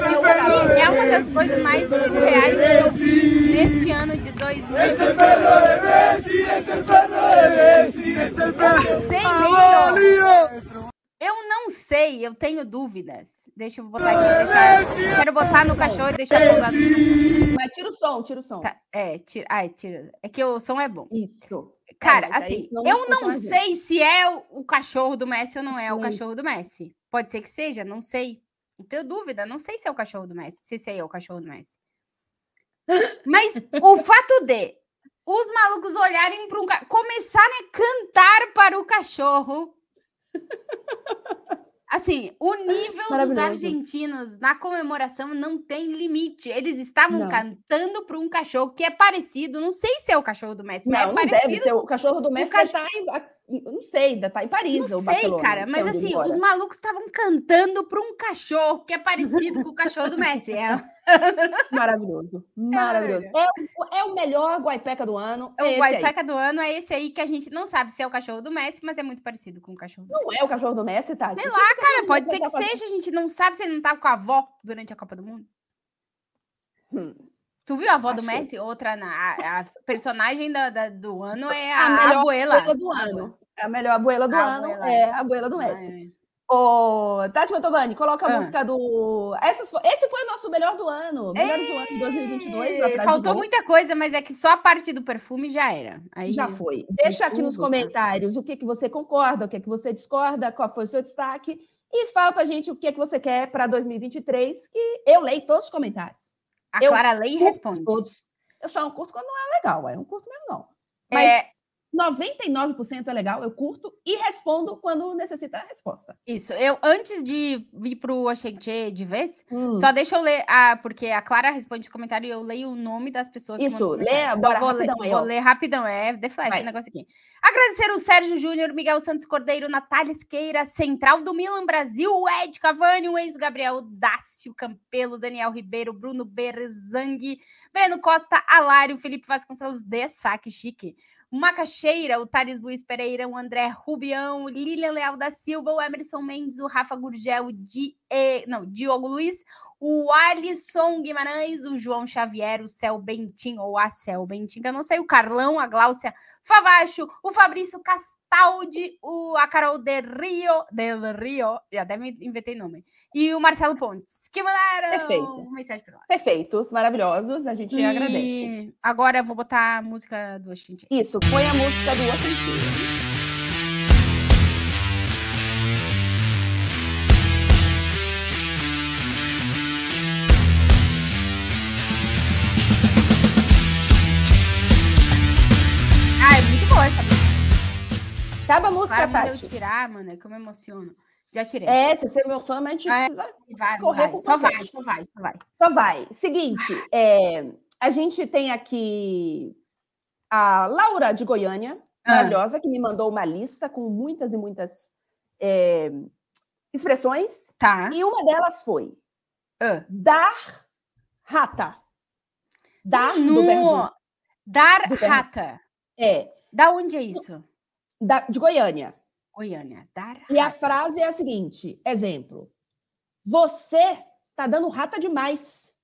Isso aqui é uma das coisas mais reais que eu vi neste ano de 2020. Eu não sei nem. ó. Eu não sei, eu tenho dúvidas. Deixa eu botar aqui, deixar. Quero botar no cachorro e deixar pousado. Mas tira o som, tira o som. Tá, é, tira. Ai, tira. É que o som é bom. Isso. Cara, assim, senão eu não sei se é o, cachorro do Messi ou não é o cachorro do Messi. Pode ser que seja, não sei. Não tenho dúvida, não sei se é o cachorro do Messi, se esse aí é o cachorro do Messi. Mas o fato de os malucos olharem para um começarem a cantar para o cachorro. Assim, o nível dos argentinos na comemoração não tem limite. Eles estavam Não. cantando para um cachorro que é parecido, não sei se é o cachorro do Messi, mas Não, é não parecido deve ser. O cachorro do Messi cach- deve estar em, eu não sei, deve estar em Paris Não sei, Barcelona. cara, mas assim, os malucos estavam cantando para um cachorro que é parecido com o cachorro do Messi. É, Maravilhoso, maravilhoso. É, o- é o melhor guaipeca do ano. o É aí. guaipeca do ano é esse aí que a gente não sabe se é o cachorro do Messi, mas é muito parecido com o cachorro do Não é o cachorro do Messi, Tati? Sei O o Cara, pode Messi ser que tá seja, a gente não sabe se ele não tava com a avó durante a Copa do Mundo. Hum. Tu viu a avó do. Messi? Outra, na, a, a personagem da, da- do ano é A a, melhor abuela. abuela do ano. A melhor abuela do A ano, abuela, é a abuela do Ah, Messi. Ô, Tati Mantovani, coloca a Ah. música do... Essas Esse foi o nosso melhor do ano. Melhores do ano de 2022. é. atrás do Faltou muita coisa, mas é que só a parte do perfume já era. Aí, Já foi. Deixa aqui nos tá? comentários o que, que você concorda, o que, que você discorda, qual foi o seu destaque. E fala pra gente o que, que você quer para 2023, que eu leio todos os comentários. A Clara responde. Todos. Eu só não curto quando não é legal, eu não curto mesmo, não. É, Mas 99% é legal, eu curto e respondo quando necessita a resposta. Isso, eu antes de vir pro Oxente de vez, Hum. só deixa eu ler, ah, porque a Clara responde comentário e eu leio o nome das pessoas Isso, lê comentário. agora vou ler, rapidão vou ler rapidão, é The Flash o negócio aqui. Agradecer o Sérgio Júnior, Miguel Santos Cordeiro, Natália Esqueira, Central do Milan Brasil, o Ed Cavani, o Enzo Gabriel, Dácio Campelo, Daniel Ribeiro, Bruno Berzang, Breno Costa, Alário, Felipe Vasconcelos, de saque chique. Macaxeira, o Thales Luiz Pereira, o André Rubião, o Lilian Leal da Silva, o Emerson Mendes, o Rafa Gurgel, o Di, eh, não, Diogo Luiz, o Alisson Guimarães, o João Xavier, o Céu Bentim, ou a Céu Bentim, que eu não sei, o Carlão, a Gláucia Favacho, o Fabrício Castaldi, o, a Carol de Rio, del Rio, já até me inventei nome, e o Marcelo Pontes, que mandaram Perfeito. mensagem para nós. Perfeitos, maravilhosos, a gente agradece. E agora eu vou botar a música do Oxente. Isso, põe a música do inteiro. Ah, é muito boa essa música. Acaba a música, Claro, manda eu Tati. tirar, mano, é que eu me emociono. Já tirei. É, se você emociona, mas a gente Ah, é. precisa vai, correr vai. Só vai, só vai, só vai. Só vai. Seguinte, é, a gente tem aqui a Laura de Goiânia, Ah. maravilhosa, que me mandou uma lista com muitas e muitas é, expressões. Tá. E uma delas foi Ah. dar rata. Dar do No... verbo. Dar do verbo. rata. É, Da onde é isso? da- de Goiânia. Goiânia. Dar E a frase é a seguinte: exemplo. Você tá dando rata demais.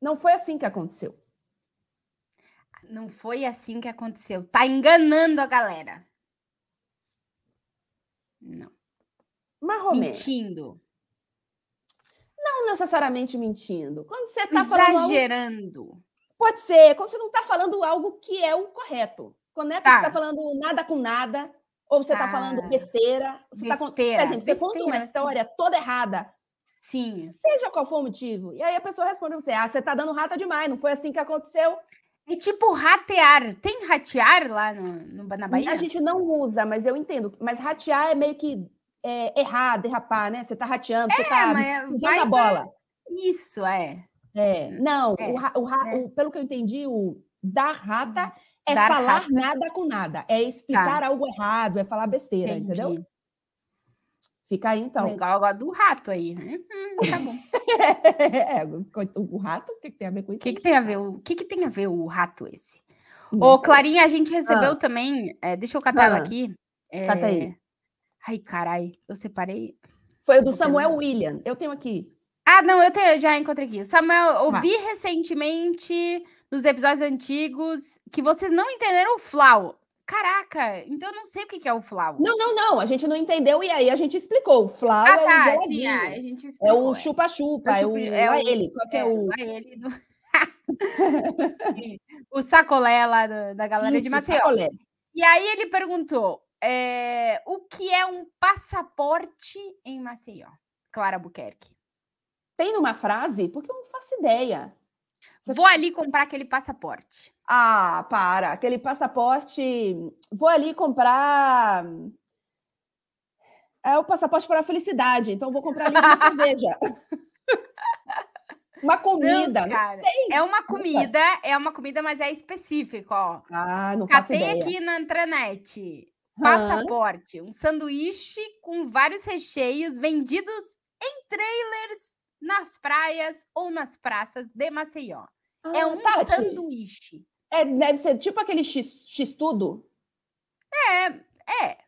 Não foi assim que aconteceu. Não foi assim que aconteceu. Tá enganando a galera. Não. Marromé. Mentindo. Não necessariamente mentindo. Quando você algo, Exagerando. pode ser, quando você não está falando algo que é o correto. Quando é que Tá. você está falando nada com nada, ou você está Tá. falando besteira. Você tá Besteira, Por exemplo, você conta uma besteira. história toda errada. Sim. Seja qual for o motivo. E aí a pessoa responde você: ah, você tá dando rata demais, não foi assim que aconteceu. É tipo ratear. Tem ratear lá no, no- na Bahia? A gente não usa, mas eu entendo. Mas ratear é meio que é, errar, derrapar, né? Você tá rateando, você tá é- usando a bola. Isso, é. É, não, É, o ra- o ra- né? o- pelo que eu entendi, o dar rata é Dar falar rata. Tá. nada com nada, é explicar algo errado, é falar besteira, entendeu? Entendi. Fica aí então. Legal agora do rato aí. Hum, tá bom. É, o, o rato, o que, que tem a ver com O isso? que, a que gente tem a ver? O que, que tem a ver o rato esse? sabe. Ô, Nossa, Clarinha, a gente recebeu também. é, deixa eu catar ela Ah, aqui. cata aí. é, Ai, carai, eu separei. Foi o do Samuel pegar. William. Eu tenho aqui. Ah, não, eu, tenho, eu já encontrei aqui. O Samuel, ouvi recentemente nos episódios antigos que vocês não entenderam o Flau. Caraca, então eu não sei o que é o Flau. Não, não, não. A gente não entendeu e aí a gente explicou. O Flau ah, é o tá, geladinho. sim, ah, a gente é explicou. o chupa-chupa, é, É o é lá o- ele. Qual é, É, o. ele do... O sacolé lá do- da galera de Isso, Maceió. sacolé. E aí ele perguntou: é, o que é um passaporte em Maceió? Clara Buquerque. Tem numa frase? Porque eu não faço ideia. Vou ali comprar aquele passaporte. Ah, para. Aquele passaporte. Vou ali comprar. É o passaporte para a felicidade. Então, vou comprar ali uma cerveja. Uma comida. Não, cara. sei. É uma comida, é uma comida, mas é específico, ó. Ah, não faço Catei ideia. aqui na intranet. Passaporte, um sanduíche com vários recheios vendidos em trailers nas praias ou nas praças de Maceió. é Ah, um Tati, sanduíche. É, deve ser tipo aquele X, X-tudo. É.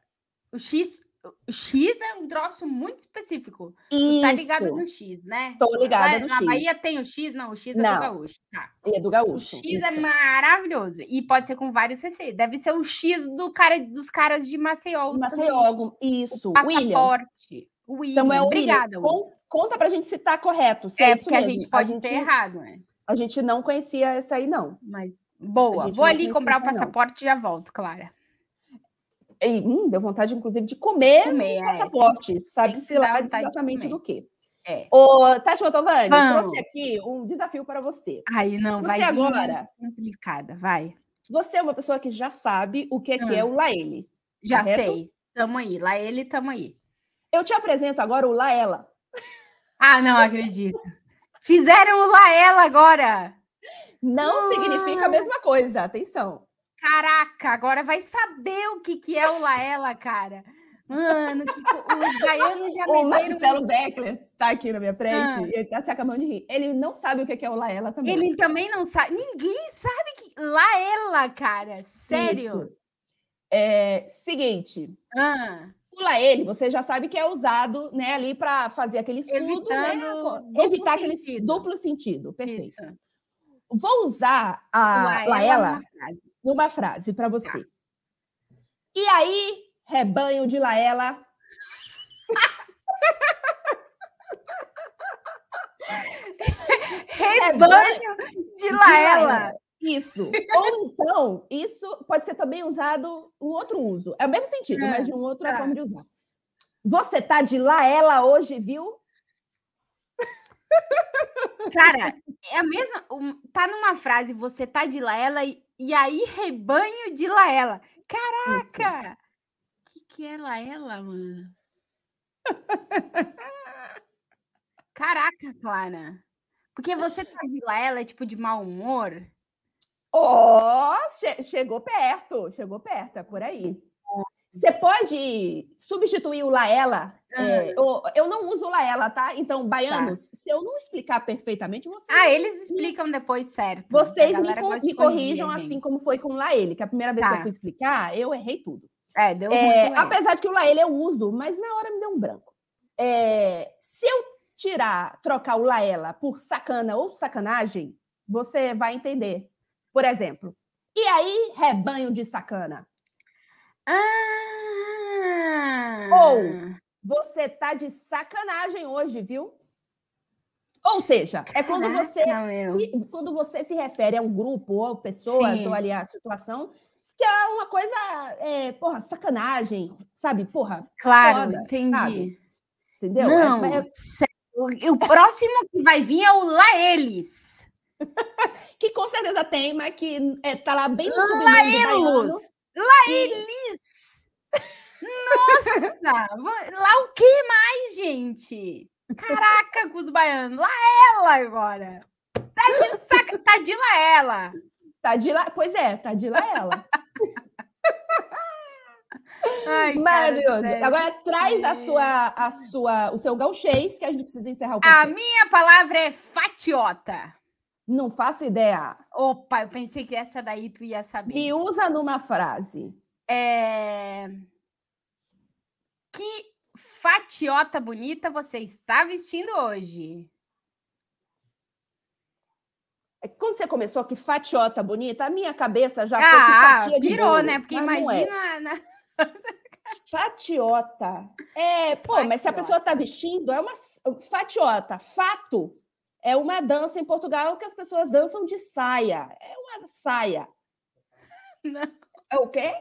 O X, o X é um troço muito específico. Tu Isso. tá ligado no X, né? Tô ligada Lá no na X. Bahia tem o X? Não, o X é Não. do gaúcho. Tá. É do O gaúcho. X é isso. maravilhoso. E pode ser com vários receios. Deve ser o X do cara, dos caras de Maceió. o Maceió, sanduíche. isso. O William. passaporte. William. Samuel Obrigada, William. Will. Con- conta pra gente se tá correto. Se É, é, porque a mesmo. gente pode gente, ter errado, né? A gente não conhecia essa aí, não. Mas boa. Vou ali comprar o passaporte e já volto, Clara. E, hum, deu vontade, inclusive, de comer, Comer, um é, passaporte. Sabe-se sempre dá lá exatamente do quê. É. Ô, Tati Mantovani, Vamos. trouxe aqui um desafio para você. Aí não, vai Você vir agora, complicada, vai. você é uma pessoa que já sabe o que, que é Hum. o Laele. Já Correto? sei. Tamo aí. Lá ele, tamo aí. Eu te apresento agora o Laela. Ah, não acredito. Fizeram o Laela agora. Não significa a mesma coisa, atenção. Caraca, agora vai saber o que, que é o Laela, cara. Mano, que os baianos já O. Marcelo Beckler tá aqui na minha frente Ah. e ele tá se acabando de rir. Ele não sabe o que que é o Laela também. Ele também não sabe. Ninguém sabe que. Laela, cara. Sério. Isso. É, seguinte, Ah, o Laele, você já sabe que é usado né, ali para fazer aquele estudo, né, Evitando duplo evitar aquele sentido. duplo sentido. Perfeito. isso. Vou usar a Laela Laela numa frase. numa frase para você. E aí, rebanho de Laela. Rebanho de Laela. Isso. Ou então, isso pode ser também usado um outro uso. É o mesmo sentido, É, mas de uma outra tá. forma de usar. Você tá de Laela hoje, viu? Cara, é a mesma. Tá numa frase, você tá de Laela e, e aí rebanho de Laela. Caraca! O que, que é Laela, mano? Caraca, Clara. Porque você tá de Laela é tipo de mau humor? Ó, che- chegou perto, chegou perto, é por aí. Você pode substituir o Laela. é, eu, eu não uso o Laela, tá? Então, baianos, se eu não explicar perfeitamente, vocês, Ah, eles explicam depois certo. vocês me, co- me corrijam a assim gente. como foi com o Laele, que a primeira vez que Tá. eu fui explicar, eu errei tudo. É, deu É, muito erro. apesar de que o Laele eu uso, mas na hora me deu um branco. É, se eu tirar, trocar o Laela por sacana ou sacanagem, você vai entender. Por exemplo, e aí, rebanho de sacana? Ah! Ou- Você tá de sacanagem hoje, viu? Ou seja, é quando você, Caraca, meu. se, quando você se refere a um grupo ou pessoas Sim. ou ali a situação que é uma coisa, é, porra, sacanagem, sabe? Porra, Claro, foda, entendi. sabe? entendeu? É- Não, é- sério, O, o próximo que vai vir é o Laeles. Que com certeza tem, mas que é, tá lá bem no submundo. Laelis. Nossa! va- Lá o que mais, gente? Caraca, com os baianos. Lá ela agora. Tá de, saca... tá de lá ela. Tá de lá, pois é, tá de lá ela. Ai, cara, Maravilhoso. sério. Agora traz a sua, a sua, o seu gauchês, que a gente precisa encerrar o A podcast. minha palavra é fatiota. Não faço ideia. Opa, eu pensei que essa daí tu ia saber. Me usa numa frase. É... Que fatiota bonita você está vestindo hoje? É que Quando você começou que fatiota bonita, a minha cabeça já foi Ah, que fatia de bolo, né? Porque é. imagina... né? Fatiota. É, pô, mas se a Fatiota. pessoa tá vestindo, é uma fatiota. Fato é uma dança em Portugal que as pessoas dançam de saia. É uma saia. Não. É o quê?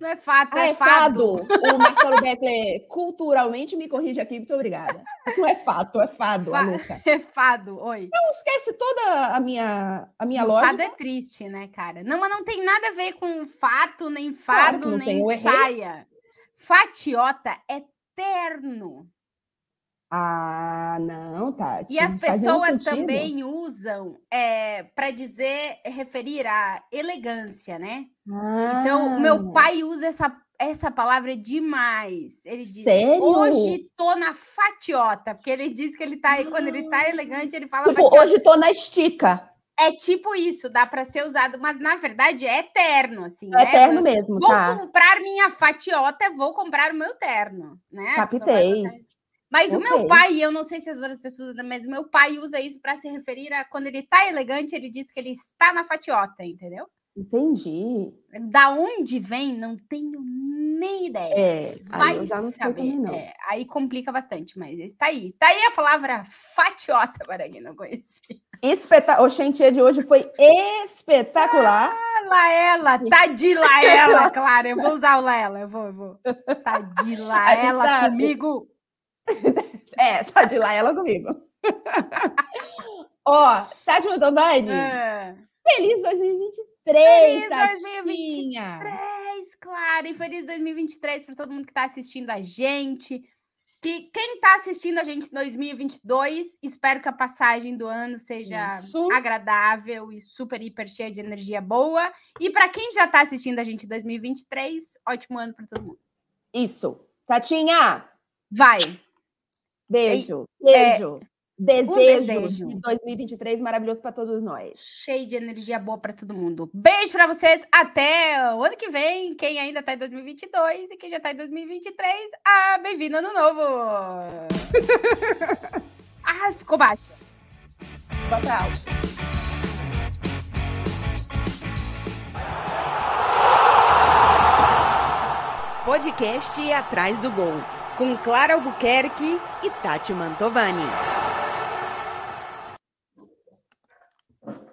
Não é fato, Ah, é, é fado. fado. O Marcelo Beckler culturalmente me corrige aqui, muito obrigada. Não é fato, é fado, Fa- Luca. É fado, oi. Não esquece toda a minha, a minha O lógica. Fado é triste, né, cara? Não, mas não tem nada a ver com fato, nem Claro fado, não nem saia. Fatiota é terno. Ah, não, Tati. E as pessoas também usam é, para dizer, referir a elegância, né? Então, o Ah, meu pai usa essa, essa palavra demais. Ele diz, Sério? hoje tô na fatiota, porque ele diz que ele tá, quando ele tá elegante, ele fala Tipo, fatiota. hoje tô na estica. É tipo isso, dá para ser usado, mas na verdade é eterno, assim, É né? eterno mesmo, Vou tá? comprar minha fatiota, vou comprar o meu terno, né? Captei. Mas o meu pai, eu não sei se as outras pessoas, mas o meu pai usa isso para se referir a quando ele tá elegante, ele diz que ele está na fatiota, entendeu? Entendi. Da onde vem, não tenho nem ideia. É, aí Vai eu já não sei saber. também não. É, aí complica bastante, mas está aí. Tá aí a palavra fatiota, para quem não conhecia. Espeta... O chantier de hoje foi espetacular. Laela, tá de Laela, claro. Eu vou usar o Laela, eu vou, eu vou. Tá de Laela comigo. É, tá de lá ela comigo. Ó, Tati Mantovani, É. feliz 2023, Feliz Tatinha. 2023, claro. E feliz 2023 para todo mundo que está assistindo a gente. Que quem está assistindo a gente em 2022, espero que a passagem do ano seja Isso. agradável e super, hiper cheia de energia boa. E para quem já está assistindo a gente em 2023, ótimo ano para todo mundo. Isso. Tatinha, Vai! Beijo. é, Beijo. desejo, desejo. de 2023 maravilhoso para todos nós. cheio de energia boa para todo mundo. Beijo para vocês. Até o ano que vem. Quem ainda tá em 2022 e quem já tá em 2023, ah, bem-vindo ano novo. ah, ficou baixo. Tchau, tchau. Podcast Atrás do Gol, com Clara Albuquerque e Tati Mantovani.